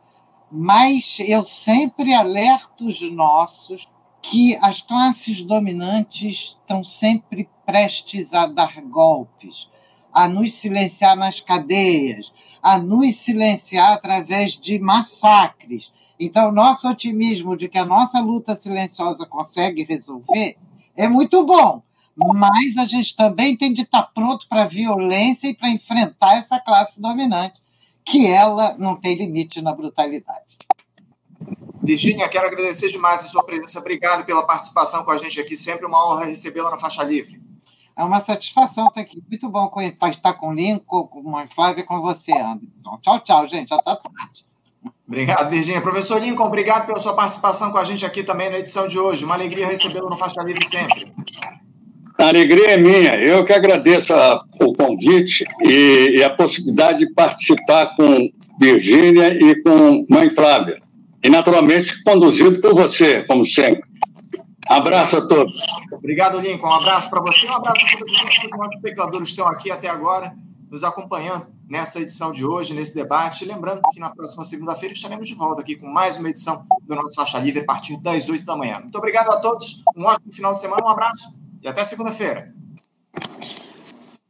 mas eu sempre alerto os nossos que as classes dominantes estão sempre prestes a dar golpes, a nos silenciar nas cadeias, a nos silenciar através de massacres. Então, nosso otimismo de que a nossa luta silenciosa consegue resolver é muito bom, mas a gente também tem de estar pronto para a violência e para enfrentar essa classe dominante, que ela não tem limite na brutalidade. Virginia, quero agradecer demais a sua presença. Obrigado pela participação com a gente aqui. Sempre uma honra recebê-la na Faixa Livre. É uma satisfação estar aqui. Muito bom estar com o Lincoln, com a Flávia e com você, Anderson. Tchau, tchau, gente. Até tarde. Obrigado, Virginia. Professor Lincoln, obrigado pela sua participação com a gente aqui também na edição de hoje. Uma alegria recebê-lo no Faixa Livre sempre. A alegria é minha. Eu que agradeço a, o convite e, e, a possibilidade de participar com Virgínia e com Mãe Flávia. E, naturalmente, conduzido por você, como sempre. Abraço a todos. Obrigado, Lincoln. Um abraço para você, um abraço para todos os espectadores que estão aqui até agora, nos acompanhando nessa edição de hoje, nesse debate. Lembrando que na próxima segunda-feira estaremos de volta aqui com mais uma edição do nosso Faixa Livre a partir das 8 da manhã. Muito obrigado a todos, um ótimo final de semana, um abraço e até segunda-feira.